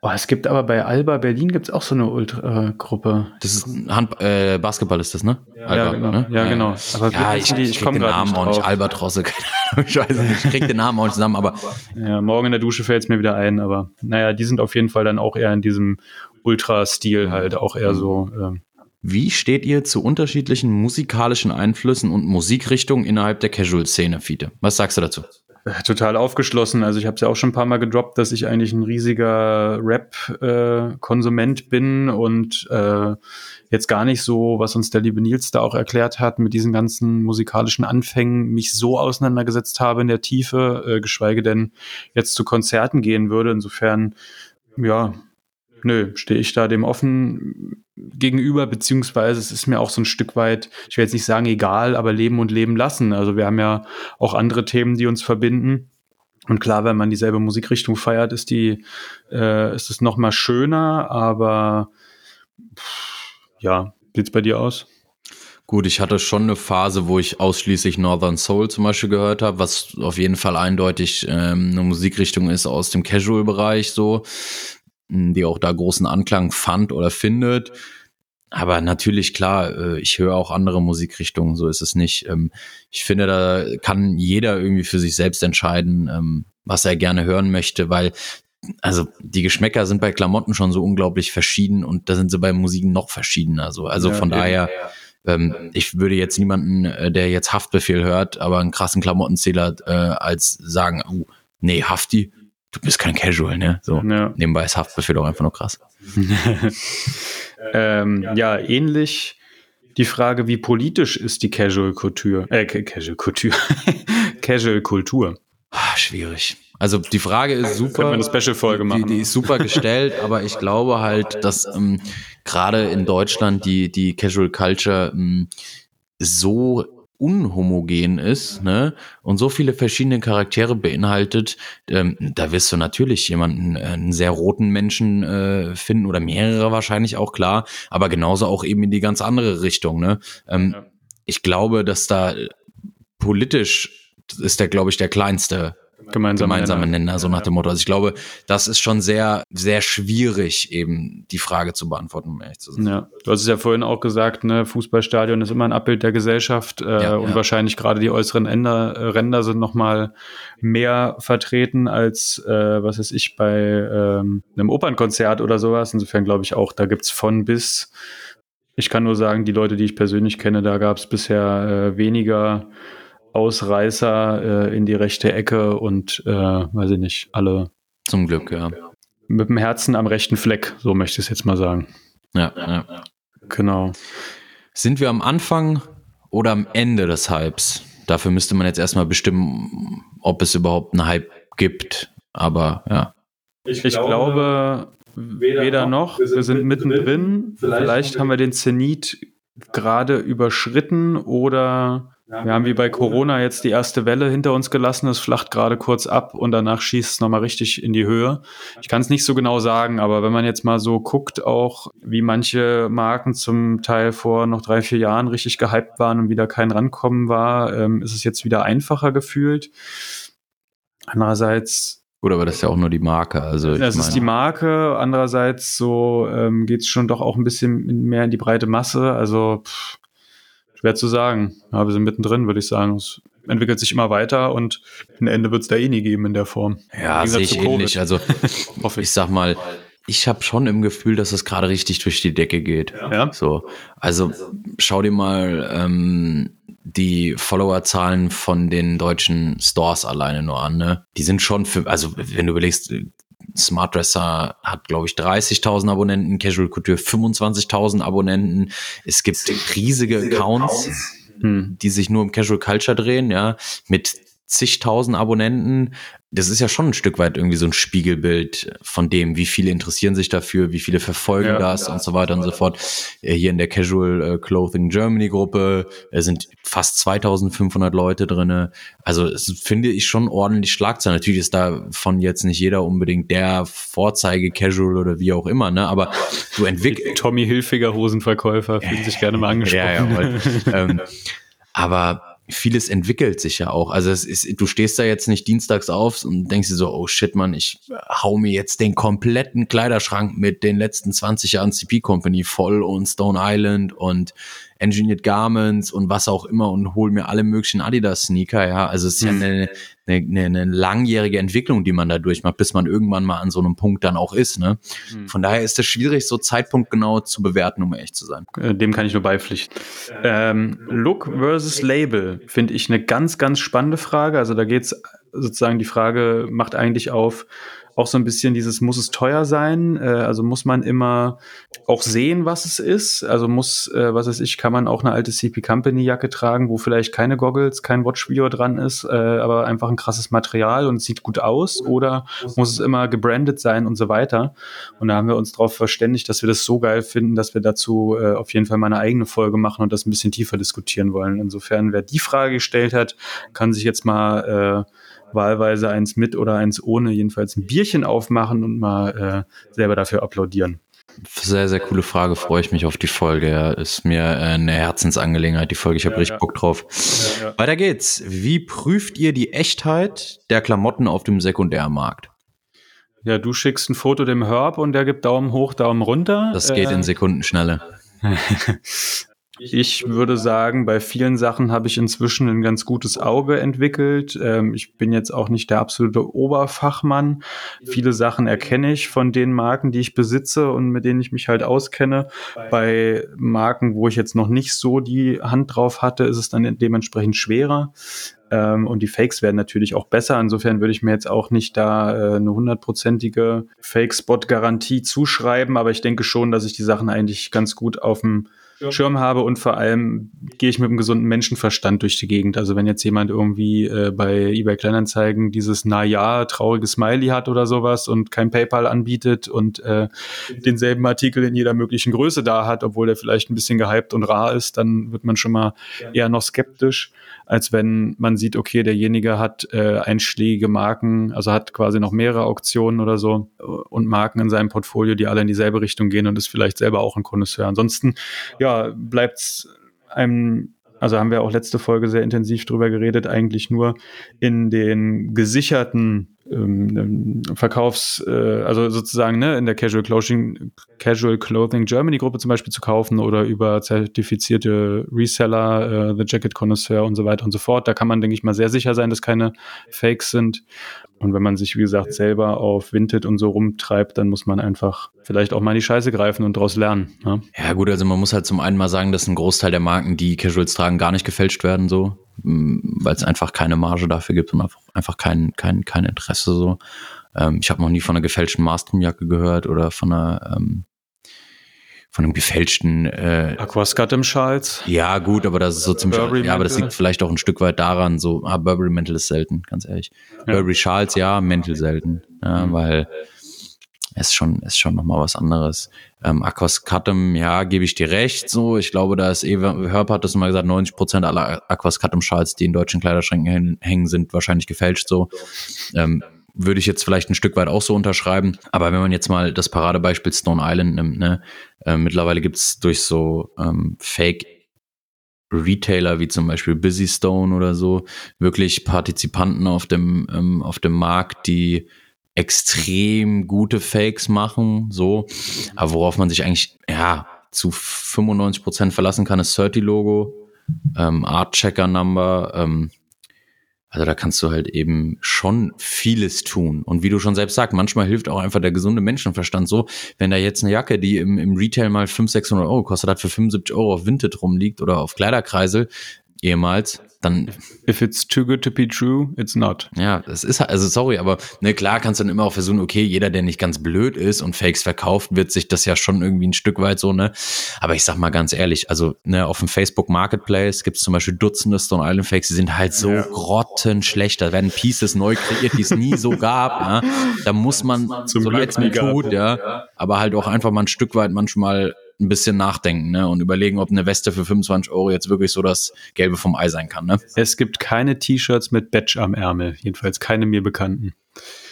Oh, es gibt aber bei Alba Berlin gibt es auch so eine Ultra-Gruppe. Das ist Hand, äh, Basketball ist das, ne? Ja, Alba, ja genau. Ne? Ja, genau. Aber ja, ich, die, ich, ich komme den Namen auch nicht. Albatrosse, ich weiß nicht, ich krieg den Namen auch nicht zusammen, aber. Ja, morgen in der Dusche fällt es mir wieder ein, aber naja, die sind auf jeden Fall dann auch eher in diesem Ultra-Stil halt, auch eher so. Ähm. Wie steht ihr zu unterschiedlichen musikalischen Einflüssen und Musikrichtungen innerhalb der Casual-Szene, Fiete? Was sagst du dazu? Total aufgeschlossen. Also ich habe es ja auch schon ein paar Mal gedroppt, dass ich eigentlich ein riesiger Rap-Konsument äh, bin und äh, jetzt gar nicht so, was uns der liebe Nils da auch erklärt hat, mit diesen ganzen musikalischen Anfängen mich so auseinandergesetzt habe in der Tiefe, äh, geschweige denn jetzt zu Konzerten gehen würde. Insofern, ja, nö, stehe ich da dem offen gegenüber, beziehungsweise es ist mir auch so ein Stück weit, ich will jetzt nicht sagen egal, aber leben und leben lassen. Also wir haben ja auch andere Themen, die uns verbinden. Und klar, wenn man dieselbe Musikrichtung feiert, ist die, äh, ist es noch mal schöner, aber pff, ja, sieht's bei dir aus? Gut, ich hatte schon eine Phase, wo ich ausschließlich Northern Soul zum Beispiel gehört habe, was auf jeden Fall eindeutig ähm, eine Musikrichtung ist aus dem Casual-Bereich so die auch da großen Anklang fand oder findet. Aber natürlich, klar, äh, ich höre auch andere Musikrichtungen, so ist es nicht. Ähm, ich finde, da kann jeder irgendwie für sich selbst entscheiden, ähm, was er gerne hören möchte, weil also die Geschmäcker sind bei Klamotten schon so unglaublich verschieden und da sind sie bei Musiken noch verschiedener. So. Also ja, von daher, ähm, ich würde jetzt niemanden, äh, der jetzt Haftbefehl hört, aber einen krassen Klamottenzähler äh, als sagen, oh, nee, Hafti, du bist kein Casual, ne? So, ja. nebenbei ist Haftbefehl auch einfach nur krass. ähm, ja, ähnlich die Frage, wie politisch ist die Casual Couture, äh, Casual Couture, Casual-Kultur? Ah, schwierig. Also die Frage ist super. Können wir eine Special-Folge machen. Die, die, ist super gestellt, aber ich glaube halt, dass ähm, gerade in Deutschland die, die Casual Culture ähm, so unhomogen ist ne? und so viele verschiedene Charaktere beinhaltet, ähm, da wirst du natürlich jemanden, äh, einen sehr roten Menschen äh, finden oder mehrere wahrscheinlich auch klar, aber genauso auch eben in die ganz andere Richtung. Ne? Ähm, ja. Ich glaube, dass da politisch ist der, glaube ich, der kleinste gemeinsame, gemeinsame Nenner. Nenner, so nach dem Motto. Also ich glaube, das ist schon sehr, sehr schwierig, eben die Frage zu beantworten, um ehrlich zu sein. Ja, du hast es ja vorhin auch gesagt, ne, Fußballstadion ist immer ein Abbild der Gesellschaft äh, ja, und ja. wahrscheinlich gerade die äußeren Ender, äh, Ränder sind nochmal mehr vertreten als, äh, was weiß ich, bei ähm, einem Opernkonzert oder sowas. Insofern glaube ich auch, da gibt's von bis. Ich kann nur sagen, die Leute, die ich persönlich kenne, da gab es bisher äh, weniger Ausreißer äh, in die rechte Ecke und äh, weiß ich nicht, alle. Zum Glück, ja. Mit dem Herzen am rechten Fleck, so möchte ich es jetzt mal sagen. Ja, ja. Genau. Sind wir am Anfang oder am Ende des Hypes? Dafür müsste man jetzt erstmal bestimmen, ob es überhaupt einen Hype gibt. Aber ja. Ich, ich glaube, weder, weder noch. Wir sind, mittendrin. Vielleicht, Vielleicht haben wir den Zenit gerade überschritten oder wir haben wie bei Corona jetzt die erste Welle hinter uns gelassen. Es flacht gerade kurz ab und danach schießt es nochmal richtig in die Höhe. Ich kann es nicht so genau sagen, aber wenn man jetzt mal so guckt, auch wie manche Marken zum Teil vor noch drei, vier Jahren richtig gehypt waren und wieder kein Rankommen war, ähm, ist es jetzt wieder einfacher gefühlt. Andererseits Gut, aber das ist ja auch nur die Marke. Also das ist die Marke. Andererseits so ähm, geht es schon doch auch ein bisschen mehr in die breite Masse. Also pff, Schwer zu sagen. Ja, wir sind mittendrin, würde ich sagen. Es entwickelt sich immer weiter und ein Ende wird es da eh nie geben in der Form. Ja, sehe ich ähnlich. Also ich sag mal, ich habe schon im Gefühl, dass es gerade richtig durch die Decke geht. Ja. So, also schau dir mal ähm, die Followerzahlen von den deutschen Stores alleine nur an. Ne? Die sind schon für, also wenn du überlegst, Smart Dresser hat, glaube ich, 30.000 Abonnenten, Casual Couture 25.000 Abonnenten. Es gibt riesige Accounts, hm, die sich nur um Casual Culture drehen, ja, mit zigtausend Abonnenten das ist ja schon ein Stück weit irgendwie so ein Spiegelbild von dem, wie viele interessieren sich dafür, wie viele verfolgen ja, das ja, und so weiter und so fort. Äh, hier in der Casual äh, Clothing Germany Gruppe äh, sind fast 2500 Leute drinne. Also es finde ich schon ordentlich Schlagzeilen. Natürlich ist davon jetzt nicht jeder unbedingt der Vorzeige Casual oder wie auch immer, ne? Aber du entwickelst. Tommy Hilfiger Hosenverkäufer fühlen sich gerne mal angesprochen. ja, ja, ähm, aber vieles entwickelt sich ja auch. Also es ist, du stehst da jetzt nicht dienstags auf und denkst dir so, oh shit, man, ich hau mir jetzt den kompletten Kleiderschrank mit den letzten 20 Jahren CP Company voll und Stone Island und Engineered Garments und was auch immer und hol mir alle möglichen Adidas-Sneaker, ja. Also es ist mhm. ja eine, eine, eine langjährige Entwicklung, die man da durchmacht, bis man irgendwann mal an so einem Punkt dann auch ist, ne. Mhm. Von daher ist es schwierig, so Zeitpunkt genau zu bewerten, um ehrlich zu sein. Äh, dem kann ich nur beipflichten. Ähm, Look versus Label finde ich eine ganz, ganz spannende Frage. Also da geht's sozusagen die Frage macht eigentlich auf, auch so ein bisschen dieses, muss es teuer sein? Äh, also muss man immer auch sehen, was es ist? Also muss, äh, was weiß ich, kann man auch eine alte CP Company Jacke tragen, wo vielleicht keine Goggles, kein Watch Video dran ist, äh, aber einfach ein krasses Material und sieht gut aus? Oder muss es immer gebrandet sein und so weiter? Und da haben wir uns darauf verständigt, dass wir das so geil finden, dass wir dazu äh, auf jeden Fall mal eine eigene Folge machen und das ein bisschen tiefer diskutieren wollen. Insofern, wer die Frage gestellt hat, kann sich jetzt mal äh, wahlweise eins mit oder eins ohne, jedenfalls ein Bierchen aufmachen und mal äh, selber dafür applaudieren. Sehr, sehr coole Frage. Freue ich mich auf die Folge. Ja. Ist mir äh, eine Herzensangelegenheit, die Folge. Ich habe ja, richtig ja. Bock drauf. Weiter geht's. Wie prüft ihr die Echtheit der Klamotten auf dem Sekundärmarkt? Ja, du schickst ein Foto dem Herb und der gibt Daumen hoch, Daumen runter. Das geht äh, in Sekundenschnelle. Ich würde sagen, bei vielen Sachen habe ich inzwischen ein ganz gutes Auge entwickelt. Ähm, ich bin jetzt auch nicht der absolute Oberfachmann. Viele Sachen erkenne ich von den Marken, die ich besitze und mit denen ich mich halt auskenne. Bei Marken, wo ich jetzt noch nicht so die Hand drauf hatte, ist es dann dementsprechend schwerer. Ähm, und die Fakes werden natürlich auch besser. Insofern würde ich mir jetzt auch nicht da äh, eine hundertprozentige Fake-Spot-Garantie zuschreiben, aber ich denke schon, dass ich die Sachen eigentlich ganz gut auf dem Schirm habe und vor allem gehe ich mit einem gesunden Menschenverstand durch die Gegend. Also wenn jetzt jemand irgendwie äh, bei eBay Kleinanzeigen dieses na ja traurige Smiley hat oder sowas und kein PayPal anbietet und äh, denselben Artikel in jeder möglichen Größe da hat, obwohl der vielleicht ein bisschen gehypt und rar ist, dann wird man schon mal eher noch skeptisch, als wenn man sieht, okay, derjenige hat äh, einschlägige Marken, also hat quasi noch mehrere Auktionen oder so und Marken in seinem Portfolio, die alle in dieselbe Richtung gehen und ist vielleicht selber auch ein Connoisseur. Ansonsten, ja, ja, bleibt einem, also haben wir auch letzte Folge sehr intensiv drüber geredet, eigentlich nur in den gesicherten ähm, Verkaufs, äh, also sozusagen ne, in der Casual Clothing, Casual Clothing Germany Gruppe zum Beispiel zu kaufen oder über zertifizierte Reseller, äh, The Jacket Connoisseur und so weiter und so fort. Da kann man, denke ich mal, sehr sicher sein, dass keine Fakes sind. Und wenn man sich, wie gesagt, selber auf Vinted und so rumtreibt, dann muss man einfach vielleicht auch mal in die Scheiße greifen und daraus lernen. Ne? Ja, gut, also man muss halt zum einen mal sagen, dass ein Großteil der Marken, die Casuals tragen, gar nicht gefälscht werden, so, weil es einfach keine Marge dafür gibt und einfach kein, kein, kein Interesse so. Ähm, ich habe noch nie von einer gefälschten Maastrom-Jacke gehört oder von einer ähm, von einem gefälschten äh, Aquascat im Schals. Ja, gut, aber das ist so ziemlich. Burberry ja, aber das liegt vielleicht auch ein Stück weit daran, so, ah, Burberry Mental ist selten, ganz ehrlich. Ja. Burberry Schals, ja, Mental selten. Ja, mhm. weil ist schon, ist schon nochmal was anderes. Ähm, Aquascatum, ja, gebe ich dir recht, so. Ich glaube, da ist Eva Hörp hat das immer gesagt, 90 Prozent aller Aquascatum-Schals, die in deutschen Kleiderschränken hängen, sind wahrscheinlich gefälscht, so. Ähm, würde ich jetzt vielleicht ein Stück weit auch so unterschreiben. Aber wenn man jetzt mal das Paradebeispiel Stone Island nimmt, ne, äh, mittlerweile gibt's durch so ähm, Fake Retailer wie zum Beispiel Busy Stone oder so wirklich Partizipanten auf dem, ähm, auf dem Markt, die extrem gute Fakes machen, so. Aber worauf man sich eigentlich, ja, zu 95 Prozent verlassen kann, ist 30 Logo, ähm, Art Checker Number, ähm, also da kannst du halt eben schon vieles tun. Und wie du schon selbst sagst, manchmal hilft auch einfach der gesunde Menschenverstand so, wenn da jetzt eine Jacke, die im, im Retail mal 500, 600 Euro kostet, hat für 75 Euro auf Vinted rumliegt oder auf Kleiderkreisel ehemals, dann. If it's too good to be true, it's not. Ja, das ist also sorry, aber ne, klar kannst du dann immer auch versuchen, okay, jeder, der nicht ganz blöd ist und Fakes verkauft, wird sich das ja schon irgendwie ein Stück weit so, ne? Aber ich sag mal ganz ehrlich, also ne, auf dem Facebook Marketplace gibt es zum Beispiel Dutzende Stone Island Fakes, die sind halt so ja. grottenschlecht. Da werden Pieces neu kreiert, die es nie so gab. Ja? Da muss man, Zum so leid es mir tut, ja, aber halt auch einfach mal ein Stück weit manchmal ein bisschen nachdenken ne? und überlegen, ob eine Weste für 25 Euro jetzt wirklich so das Gelbe vom Ei sein kann. Ne? Es gibt keine T-Shirts mit Badge am Ärmel, jedenfalls keine mir bekannten.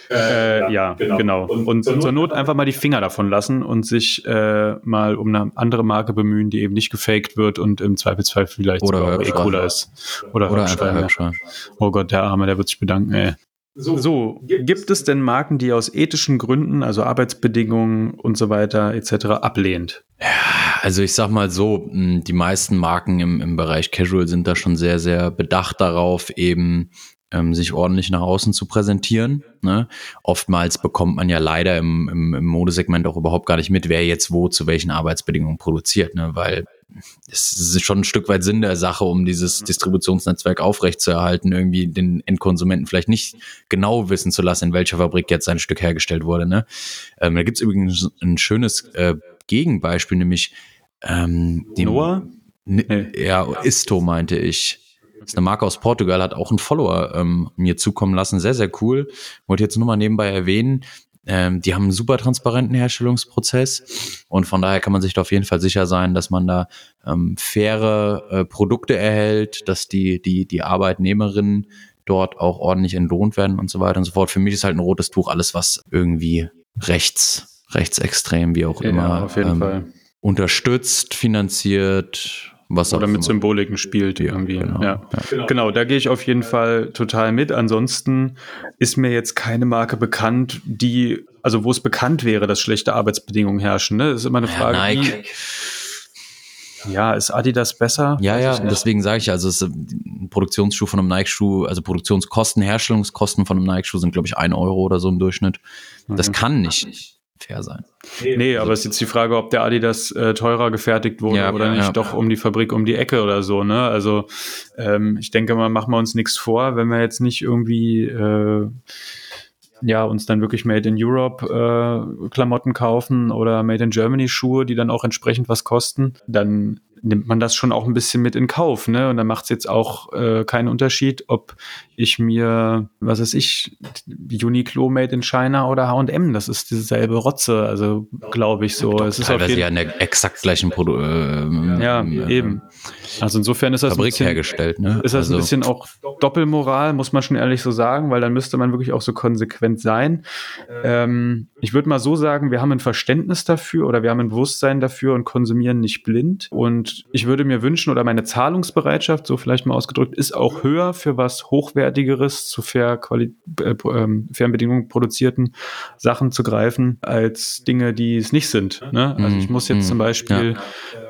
Äh, ja, ja, genau. genau. Und, und, zur, Not einfach mal die Finger davon lassen und sich äh, mal um eine andere Marke bemühen, die eben nicht gefaked wird und im Zweifelsfall vielleicht oder sogar eh cooler ist. Oder, oder einfach Höchstwein. Oh Gott, der Arme, der wird sich bedanken, ey. So, so, gibt es denn Marken, die aus ethischen Gründen, also Arbeitsbedingungen und so weiter etc. ablehnt? Ja, also ich sag mal so, die meisten Marken im, im Bereich Casual sind da schon sehr, sehr bedacht darauf, eben ähm, sich ordentlich nach außen zu präsentieren. Ne? Oftmals bekommt man ja leider im, im, im Modesegment auch überhaupt gar nicht mit, wer jetzt wo zu welchen Arbeitsbedingungen produziert, ne? weil es ist schon ein Stück weit Sinn der Sache, um dieses Distributionsnetzwerk aufrechtzuerhalten, irgendwie den Endkonsumenten vielleicht nicht genau wissen zu lassen, in welcher Fabrik jetzt sein Stück hergestellt wurde. Ne? Ähm, da gibt's übrigens ein schönes äh, Gegenbeispiel, nämlich ähm, dem, Noah? Nee. Ja, Isto meinte ich. Das ist eine Marke aus Portugal, hat auch einen Follower ähm, mir zukommen lassen. Sehr, sehr cool. Wollte jetzt nur mal nebenbei erwähnen. Ähm, die haben einen super transparenten Herstellungsprozess und von daher kann man sich da auf jeden Fall sicher sein, dass man da ähm, faire äh, Produkte erhält, dass die, die, die Arbeitnehmerinnen dort auch ordentlich entlohnt werden und so weiter und so fort. Für mich ist halt ein rotes Tuch alles, was irgendwie rechts, rechtsextrem, wie auch ja, immer, auf jeden ähm, Fall. unterstützt, finanziert, was Oder mit Symboliken spielt ja, irgendwie. Genau. Ja. ja. Genau, da gehe ich auf jeden Fall total mit. Ansonsten ist mir jetzt keine Marke bekannt, die, also wo es bekannt wäre, dass schlechte Arbeitsbedingungen herrschen. Ne? Das ist immer eine Frage. Ja, Nike. Ja, ist Adidas besser? Ja, ja, deswegen sage ich, also es ist ein Produktionsschuh von einem Nike-Schuh, also Produktionskosten, Herstellungskosten von einem Nike-Schuh sind, glaube ich, ein Euro oder so im Durchschnitt. Das kann nicht fair sein. Nee, nee aber es ist jetzt die Frage, ob der Adidas äh, teurer gefertigt wurde ja, oder nicht ja. doch um die Fabrik um die Ecke oder so. Ne? Also ähm, ich denke mal, machen wir uns nichts vor, wenn wir jetzt nicht irgendwie äh, ja, uns dann wirklich Made in Europe äh, Klamotten kaufen oder Made in Germany Schuhe, die dann auch entsprechend was kosten, dann nimmt man das schon auch ein bisschen mit in Kauf, ne? Und dann macht es jetzt auch äh, keinen Unterschied, ob ich mir, was weiß ich, Uniqlo made in China oder H&M, das ist dieselbe Rotze, also glaube ich so. Doch, es ist teilweise auf jeden ja in der exakt gleichen Produ äh, ja, äh, eben. Also insofern ist das Fabrik ein bisschen, hergestellt. Ne? ist das also, ein bisschen auch Doppelmoral, muss man schon ehrlich so sagen, weil dann müsste man wirklich auch so konsequent sein. Ähm, ich würde mal so sagen, wir haben ein Verständnis dafür oder wir haben ein Bewusstsein dafür und konsumieren nicht blind. Und ich würde mir wünschen, oder meine Zahlungsbereitschaft, so vielleicht mal ausgedrückt, ist auch höher für was Hochwertigeres, zu fair Quali äh, ähm, fairen Bedingungen produzierten Sachen zu greifen, als Dinge, die es nicht sind. Ne? Also ich muss jetzt Mhm. zum Beispiel, Ja.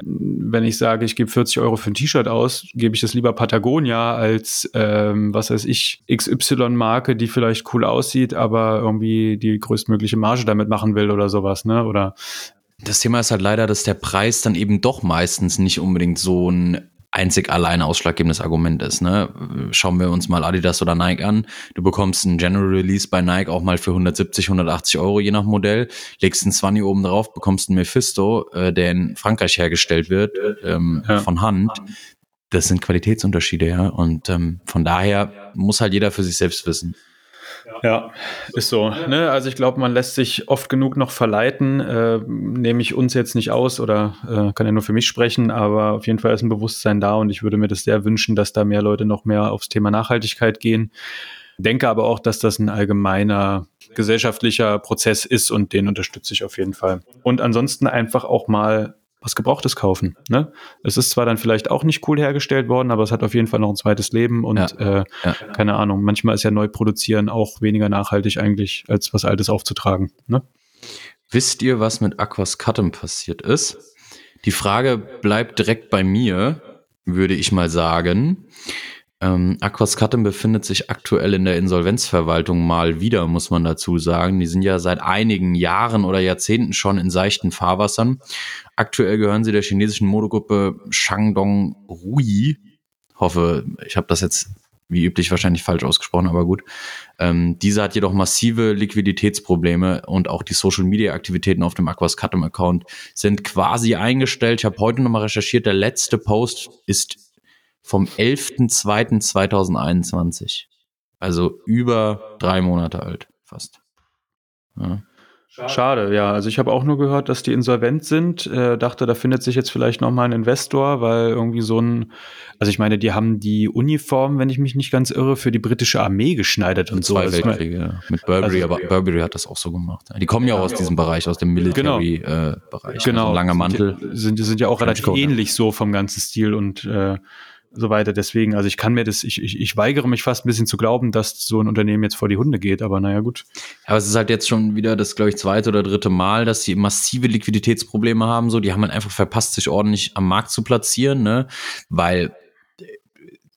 wenn ich sage, ich gebe 40 Euro für ein T-Shirt aus, gebe ich das lieber Patagonia als, ähm, was weiß ich, XY-Marke, die vielleicht cool aussieht, aber irgendwie die größtmögliche Marge damit machen will oder sowas, ne? Oder Das Thema ist halt leider, dass der Preis dann eben doch meistens nicht unbedingt so ein einzig allein ausschlaggebendes Argument ist. Ne? Schauen wir uns mal Adidas oder Nike an. Du bekommst einen General Release bei Nike auch mal für 170, 180 Euro je nach Modell, legst einen 20 oben drauf, bekommst einen Mephisto, äh, der in Frankreich hergestellt wird, ähm, Ja. von Hand. Das sind Qualitätsunterschiede, ja. Und ähm, von daher muss halt jeder für sich selbst wissen. Ja, ist so. Ne? Also ich glaube, man lässt sich oft genug noch verleiten. Äh, nehme ich uns jetzt nicht aus oder äh, kann ja nur für mich sprechen, aber auf jeden Fall ist ein Bewusstsein da und ich würde mir das sehr wünschen, dass da mehr Leute noch mehr aufs Thema Nachhaltigkeit gehen. Denke aber auch, dass das ein allgemeiner gesellschaftlicher Prozess ist und den unterstütze ich auf jeden Fall. Und ansonsten einfach auch mal was Gebrauchtes kaufen. Ne? Es ist zwar dann vielleicht auch nicht cool hergestellt worden, aber es hat auf jeden Fall noch ein zweites Leben und Ja, äh, ja. keine Ahnung, manchmal ist ja neu produzieren auch weniger nachhaltig eigentlich, als was Altes aufzutragen. Ne? Wisst ihr, was mit Aquas Cuttem passiert ist? Die Frage bleibt direkt bei mir, würde ich mal sagen. Ähm, Aquas Cuttem befindet sich aktuell in der Insolvenzverwaltung mal wieder, muss man dazu sagen. Die sind ja seit einigen Jahren oder Jahrzehnten schon in seichten Fahrwassern. Aktuell gehören sie der chinesischen Modegruppe Shandong Rui. Hoffe, ich habe das jetzt wie üblich wahrscheinlich falsch ausgesprochen, aber gut. Ähm, diese hat jedoch massive Liquiditätsprobleme und auch die Social-Media-Aktivitäten auf dem Aquas Cuttem-Account sind quasi eingestellt. Ich habe heute nochmal recherchiert, der letzte Post ist vom 11.02.2021. Also über drei Monate alt, fast. Ja. Schade, ja. Also ich habe auch nur gehört, dass die insolvent sind. Äh, dachte, da findet sich jetzt vielleicht noch mal ein Investor, weil irgendwie so ein, also ich meine, die haben die Uniform, wenn ich mich nicht ganz irre, für die britische Armee geschneidert und so. Zwei Also ich meine, Weltkriege, ja. Mit Burberry, Also- aber Burberry hat das auch so gemacht. Die kommen ja auch aus diesem Bereich, aus dem Military-Bereich. Genau. Also ein langer Sind Mantel. ja- Sind, sind ja auch relativ ja. ähnlich so vom ganzen Stil und äh, so weiter. Deswegen, also ich kann mir das, ich, ich, ich weigere mich fast ein bisschen zu glauben, dass so ein Unternehmen jetzt vor die Hunde geht, aber naja, gut. Aber es ist halt jetzt schon wieder das, glaube ich, zweite oder dritte Mal, dass sie massive Liquiditätsprobleme haben. So, die haben halt einfach verpasst, sich ordentlich am Markt zu platzieren, ne? Weil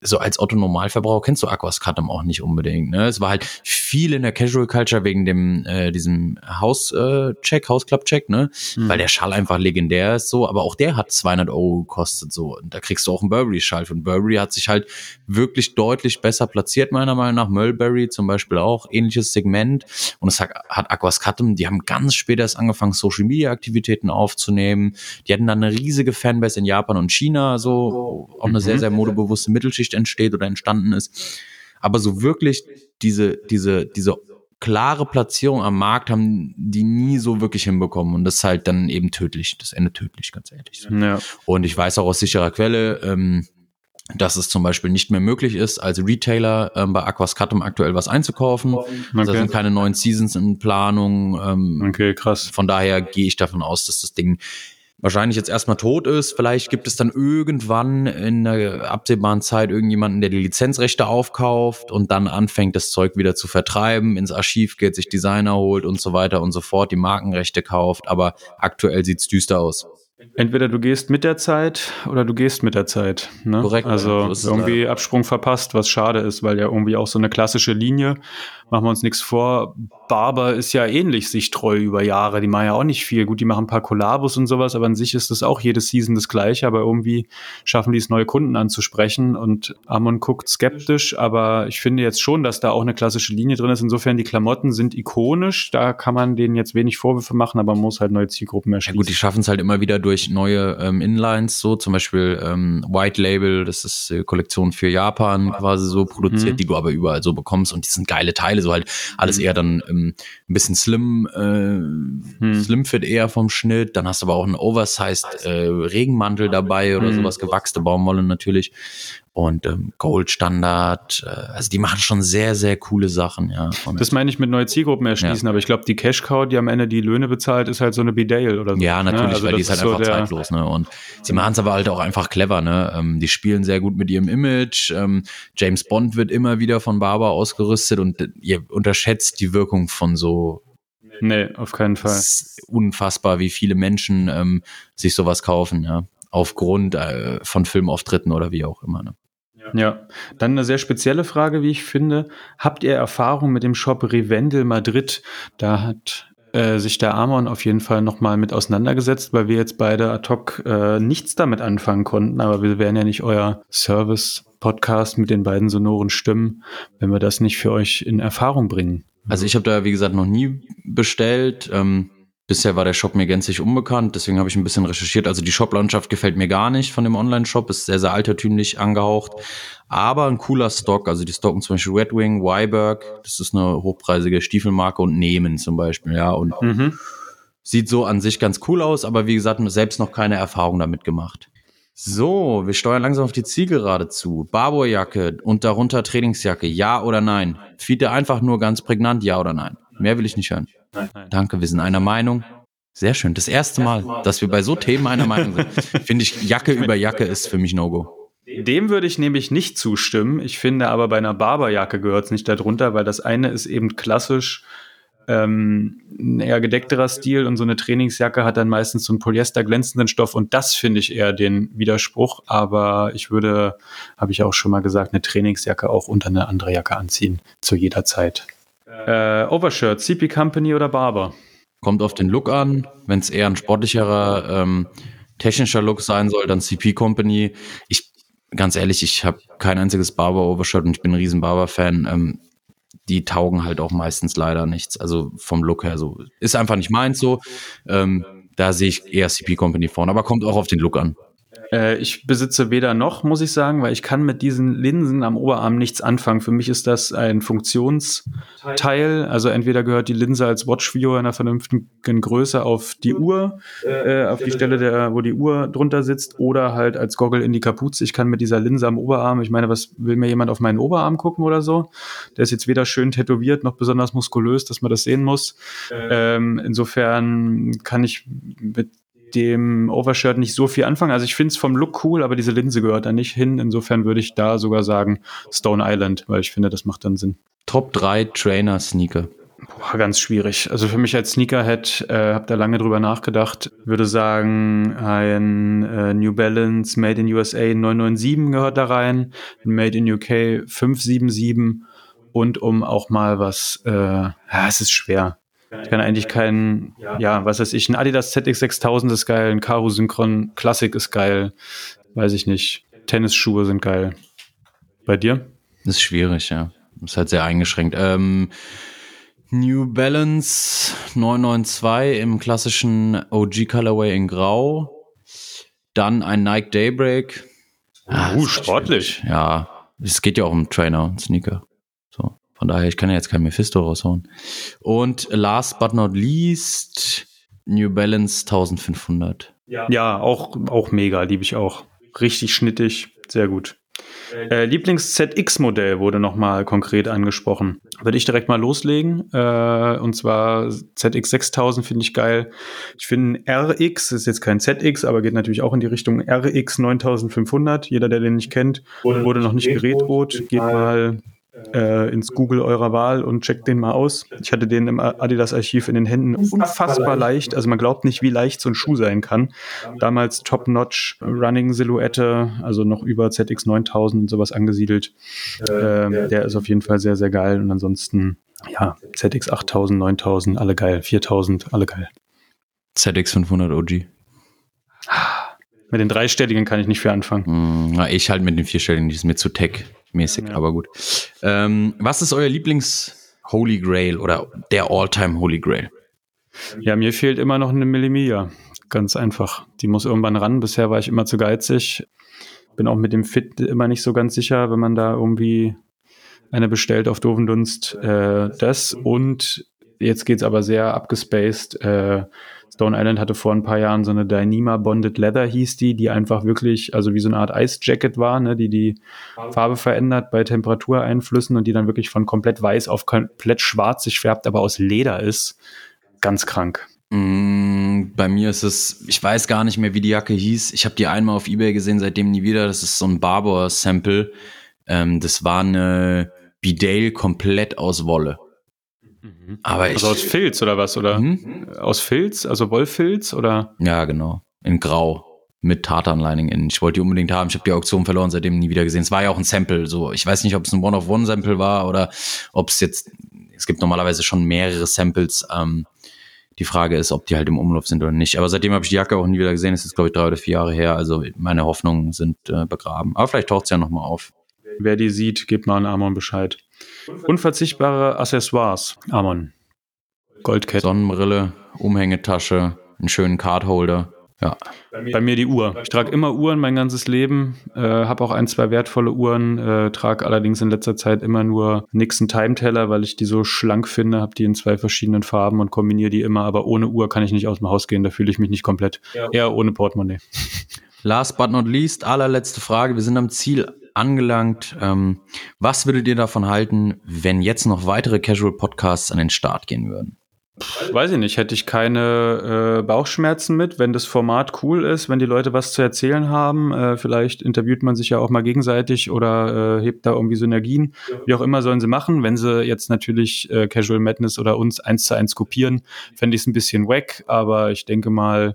so als Otto Normalverbraucher kennst du Aquas Cuttem auch nicht unbedingt. Ne? Es war halt viel in der Casual Culture wegen dem äh, diesem Haus-Check, Hausclub-Check, ne? Weil der Schal einfach legendär ist so, aber auch der hat 200 Euro gekostet so. Und da kriegst du auch einen Burberry-Schal. Und Burberry hat sich halt wirklich deutlich besser platziert, meiner Meinung nach. Mulberry zum Beispiel auch, ähnliches Segment. Und es hat, hat Aquas Cuttem, die haben ganz spät erst angefangen, Social-Media-Aktivitäten aufzunehmen. Die hatten dann eine riesige Fanbase in Japan und China, so, wo auch eine sehr, sehr modebewusste Mittelschicht entsteht oder entstanden ist. Aber so wirklich diese, diese, diese klare Platzierung am Markt haben die nie so wirklich hinbekommen. Und das ist halt dann eben tödlich. Das endet tödlich, ganz ehrlich. Ja. Und ich weiß auch aus sicherer Quelle, ähm, dass es zum Beispiel nicht mehr möglich ist, als Retailer ähm, bei Aquas Cuttem aktuell was einzukaufen. Also da Okay. sind keine neuen Seasons in Planung. Ähm, Okay, krass. von daher gehe ich davon aus, dass das Ding wahrscheinlich jetzt erstmal tot ist. Vielleicht gibt es dann irgendwann in der absehbaren Zeit irgendjemanden, der die Lizenzrechte aufkauft und dann anfängt, das Zeug wieder zu vertreiben, ins Archiv geht, sich Designer holt und so weiter und so fort, die Markenrechte kauft. Aber aktuell sieht's düster aus. Entweder du gehst mit der Zeit oder du gehst mit der Zeit. Ne? Korrekt, Also so irgendwie Absprung verpasst, was schade ist, weil ja irgendwie auch so eine klassische Linie, machen wir uns nichts vor, Barber ist ja ähnlich sich treu über Jahre, die machen ja auch nicht viel. Gut, die machen ein paar Kollabos und sowas, aber an sich ist das auch jede Season das gleiche, aber irgendwie schaffen die es, neue Kunden anzusprechen und Amon guckt skeptisch, aber ich finde jetzt schon, dass da auch eine klassische Linie drin ist. Insofern, die Klamotten sind ikonisch, da kann man denen jetzt wenig Vorwürfe machen, aber man muss halt neue Zielgruppen Ja erschließen. gut, die schaffen es halt immer wieder durch neue ähm, Inlines, so zum Beispiel ähm, White Label, das ist äh, Kollektion für Japan quasi so produziert, mhm. die du aber überall so bekommst und die sind geile Teile, so halt alles mhm. eher dann ähm, ein bisschen slim, äh, mhm. slim fit eher vom Schnitt, dann hast du aber auch einen Oversized äh, Regenmantel dabei oder mhm. sowas, gewachste Baumwolle natürlich und ähm, Gold Standard. Äh, also die machen schon sehr, sehr coole Sachen, ja. Das meine ich mit neue Zielgruppen erschließen, ja. aber ich glaube, die Cash Cow, die am Ende die Löhne bezahlt, ist halt so eine Bidale oder so. Ja, ne? natürlich, ne? also weil die ist halt ist einfach so zeitlos, ne? Und sie machen es aber halt auch einfach clever, ne? Ähm, die spielen sehr gut mit ihrem Image. Ähm, James Bond wird immer wieder von Barber ausgerüstet und ihr unterschätzt die Wirkung von so Nee, auf keinen Fall. Es ist unfassbar, wie viele Menschen ähm, sich sowas kaufen, ja. Aufgrund äh, von Filmauftritten oder wie auch immer. Ne? Ja, dann eine sehr spezielle Frage, wie ich finde. Habt ihr Erfahrung mit dem Shop Revendel Madrid? Da hat äh, sich der Amon auf jeden Fall nochmal mit auseinandergesetzt, weil wir jetzt beide ad hoc äh, nichts damit anfangen konnten, aber wir wären ja nicht euer Service-Podcast mit den beiden sonoren Stimmen, wenn wir das nicht für euch in Erfahrung bringen. Also ich habe da, wie gesagt, noch nie bestellt. Ähm Bisher war der Shop mir gänzlich unbekannt, deswegen habe ich ein bisschen recherchiert. Also die Shop-Landschaft gefällt mir gar nicht von dem Online-Shop, ist sehr, sehr altertümlich angehaucht, aber ein cooler Stock. Also die stocken zum Beispiel Red Wing, Wyberg, das ist eine hochpreisige Stiefelmarke und Nehmen zum Beispiel, ja. Und mhm. sieht so an sich ganz cool aus, aber wie gesagt, selbst noch keine Erfahrung damit gemacht. So, wir steuern langsam auf die Zielgerade zu. Barbour-Jacke und darunter Trainingsjacke, ja oder nein? Fiete einfach nur ganz prägnant, ja oder nein? Mehr will ich nicht hören. Nein. Danke, wir sind einer Meinung. Sehr schön. Das erste Mal, dass wir bei so Themen einer Meinung sind. Finde ich, Jacke über Jacke ist für mich No-Go. Dem würde ich nämlich nicht zustimmen. Ich finde aber bei einer Barberjacke gehört es nicht darunter, weil das eine ist eben klassisch ähm, ein eher gedeckterer Stil und so eine Trainingsjacke hat dann meistens so einen Polyester glänzenden Stoff und das finde ich eher den Widerspruch. Aber ich würde, habe ich auch schon mal gesagt, eine Trainingsjacke auch unter eine andere Jacke anziehen zu jeder Zeit. Äh, Overshirt, CP Company oder Barber? Kommt auf den Look an. Wenn es eher ein sportlicherer, ähm, technischer Look sein soll, dann CP Company. Ich, ganz ehrlich, ich habe kein einziges Barber Overshirt und ich bin ein riesen Barber-Fan. Ähm, die taugen halt auch meistens leider nichts. Also vom Look her so. Ist einfach nicht meins so. Ähm, da sehe ich eher CP Company vorne, aber kommt auch auf den Look an. Äh, ich besitze weder noch, muss ich sagen, weil ich kann mit diesen Linsen am Oberarm nichts anfangen. Für mich ist das ein Funktionsteil. Also entweder gehört die Linse als Watchviewer in einer vernünftigen Größe auf die Uhr, äh, auf die Stelle, der, wo die Uhr drunter sitzt, oder halt als Goggle in die Kapuze. Ich kann mit dieser Linse am Oberarm, ich meine, was will mir jemand auf meinen Oberarm gucken oder so? Der ist jetzt weder schön tätowiert noch besonders muskulös, dass man das sehen muss. Ähm, insofern kann ich mit dem Overshirt nicht so viel anfangen. Also ich finde es vom Look cool, aber diese Linse gehört da nicht hin. Insofern würde ich da sogar sagen Stone Island, weil ich finde, das macht dann Sinn. Top 3 Trainer-Sneaker. Boah, ganz schwierig. Also für mich als Sneakerhead, äh, habe da lange drüber nachgedacht, würde sagen, ein äh, New Balance Made in USA 997 gehört da rein, ein Made in UK 577 und um auch mal was, äh, ja, es ist schwer. Ich kann eigentlich keinen, ja, was weiß ich, ein Adidas ZX6000 ist geil, ein Karo Synchron Classic ist geil, weiß ich nicht. Tennisschuhe sind geil. Bei dir? Das ist schwierig, ja. Ist halt sehr eingeschränkt. Ähm, New Balance 992 im klassischen OG Colorway in Grau. Dann ein Nike Daybreak. Ah, uh, sportlich. Ja, es geht ja auch um Trainer und Sneaker. Von daher, ich kann ja jetzt kein Mephisto raushauen. Und last but not least, New Balance 1500. Ja, ja auch, auch mega, liebe ich auch. Richtig schnittig, sehr gut. Äh, Lieblings-ZX-Modell wurde nochmal konkret angesprochen. Würde ich direkt mal loslegen. Äh, und zwar ZX6000 finde ich geil. Ich finde RX, ist jetzt kein ZX, aber geht natürlich auch in die Richtung RX 9500. Jeder, der den nicht kennt, wurde noch nicht gerätrot. Geht mal äh, ins Google eurer Wahl und checkt den mal aus. Ich hatte den im Adidas-Archiv in den Händen. Unfassbar leicht. Also man glaubt nicht, wie leicht so ein Schuh sein kann. Damals Top-Notch Running-Silhouette, also noch über ZX 9000 und sowas angesiedelt. Äh, der ist auf jeden Fall sehr, sehr geil. Und ansonsten, ja, ZX 8000, 9000, alle geil. 4000, alle geil. ZX 500 OG. Mit den dreistelligen kann ich nicht viel anfangen. Mm, ich halt mit den vierstelligen, die ist mir zu tech mäßig, ja. aber gut. Ähm, was ist euer Lieblings-Holy Grail oder der All-Time Holy Grail? Ja, mir fehlt immer noch eine Millimia. Ganz einfach. Die muss irgendwann ran. Bisher war ich immer zu geizig. Bin auch mit dem Fit immer nicht so ganz sicher, wenn man da irgendwie eine bestellt auf doofen Dunst. Äh, das und jetzt geht's aber sehr abgespaced. Äh, Stone Island hatte vor ein paar Jahren so eine Dyneema Bonded Leather hieß die, die einfach wirklich, also wie so eine Art Ice Jacket war, ne, die die Farbe verändert bei Temperatureinflüssen und die dann wirklich von komplett weiß auf komplett schwarz sich färbt, aber aus Leder ist. Ganz krank. Mm, bei mir ist es, ich weiß gar nicht mehr, wie die Jacke hieß. Ich habe die einmal auf Ebay gesehen, seitdem nie wieder. Das ist so ein Barbour-Sample. Ähm, das war eine Bidale komplett aus Wolle. Mhm. Aber also aus Filz oder was? Oder mhm. aus Filz, also Wollfilz oder? Ja, genau. In Grau. Mit Tartan-Lining innen. Ich wollte die unbedingt haben. Ich habe die Auktion verloren, seitdem nie wieder gesehen. Es war ja auch ein Sample. So, ich weiß nicht, ob es ein One-of-One-Sample war oder ob es jetzt. Es gibt normalerweise schon mehrere Samples. Ähm, die Frage ist, ob die halt im Umlauf sind oder nicht. Aber seitdem habe ich die Jacke auch nie wieder gesehen. Es ist, glaube ich, drei oder vier Jahre her. Also meine Hoffnungen sind äh, begraben. Aber vielleicht taucht es ja nochmal auf. Wer die sieht, gebt mal an Amon Bescheid. Unverzichtbare Accessoires, Amon. Goldkette. Sonnenbrille, Umhängetasche, einen schönen Cardholder. Ja. Bei mir die Uhr. Ich trage immer Uhren mein ganzes Leben, äh, habe auch ein, zwei wertvolle Uhren, äh, trage allerdings in letzter Zeit immer nur Nixon Timeteller, weil ich die so schlank finde, habe die in zwei verschiedenen Farben und kombiniere die immer, aber ohne Uhr kann ich nicht aus dem Haus gehen, da fühle ich mich nicht komplett. Ja. Eher ohne Portemonnaie. Last but not least, allerletzte Frage. Wir sind am Ziel angelangt. Ähm, was würdet ihr davon halten, wenn jetzt noch weitere Casual Podcasts an den Start gehen würden? Weiß ich nicht, hätte ich keine äh, Bauchschmerzen mit, wenn das Format cool ist, wenn die Leute was zu erzählen haben. Äh, vielleicht interviewt man sich ja auch mal gegenseitig oder äh, hebt da irgendwie Synergien. Wie auch immer sollen sie machen. Wenn sie jetzt natürlich äh, Casual Madness oder uns eins zu eins kopieren, fände ich es ein bisschen wack, aber ich denke mal,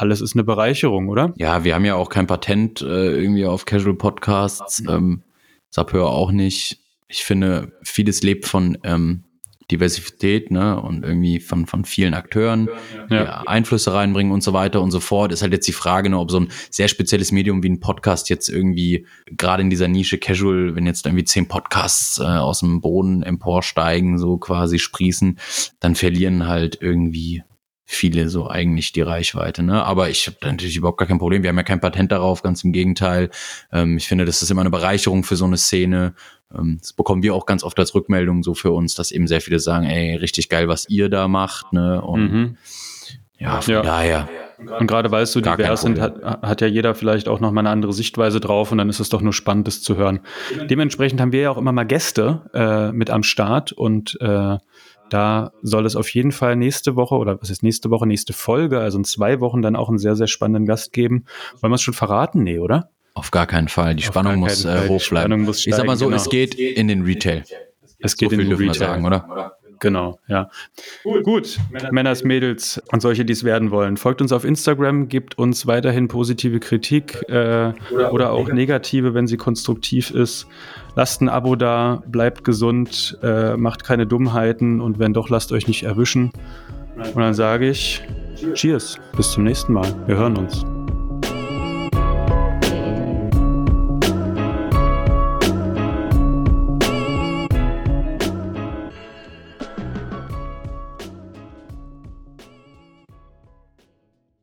alles ist eine Bereicherung, oder? Ja, wir haben ja auch kein Patent äh, irgendwie auf Casual Podcasts. Ähm, Sapeur auch nicht. Ich finde, vieles lebt von ähm, Diversität, ne, und irgendwie von, von vielen Akteuren, die ja. Einflüsse reinbringen und so weiter und so fort. Ist halt jetzt die Frage, ne, ob so ein sehr spezielles Medium wie ein Podcast jetzt irgendwie, gerade in dieser Nische Casual, wenn jetzt irgendwie zehn Podcasts äh, aus dem Boden emporsteigen, so quasi sprießen, dann verlieren halt irgendwie viele so eigentlich die Reichweite. Ne? Aber ich habe natürlich überhaupt gar kein Problem. Wir haben ja kein Patent darauf, ganz im Gegenteil. Ähm, ich finde, das ist immer eine Bereicherung für so eine Szene. Ähm, das bekommen wir auch ganz oft als Rückmeldung so für uns, dass eben sehr viele sagen, ey, richtig geil, was ihr da macht. Ne? Und mhm. ja, von ja. daher. Und gerade weil es so divers sind, hat, hat ja jeder vielleicht auch noch mal eine andere Sichtweise drauf und dann ist es doch nur spannend, das zu hören. Dementsprechend haben wir ja auch immer mal Gäste äh, mit am Start und äh, da soll es auf jeden Fall nächste Woche oder was ist nächste Woche, nächste Folge, also in zwei Wochen dann auch einen sehr, sehr spannenden Gast geben. Wollen wir es schon verraten? Nee, oder? Auf gar keinen Fall. Die Spannung muss äh, hoch bleiben. Muss steigen, ich sag mal so, genau. es geht in den Retail. Es geht so in den Retail. sagen, oder? Genau, ja. Gut, Gut. Männers, Mädels und solche, die es werden wollen. Folgt uns auf Instagram, gebt uns weiterhin positive Kritik äh, oder, oder, auch negative, wenn sie konstruktiv ist. Lasst ein Abo da, bleibt gesund, äh, macht keine Dummheiten und wenn doch, lasst euch nicht erwischen. Und dann sage ich Cheers, bis zum nächsten Mal. Wir hören uns.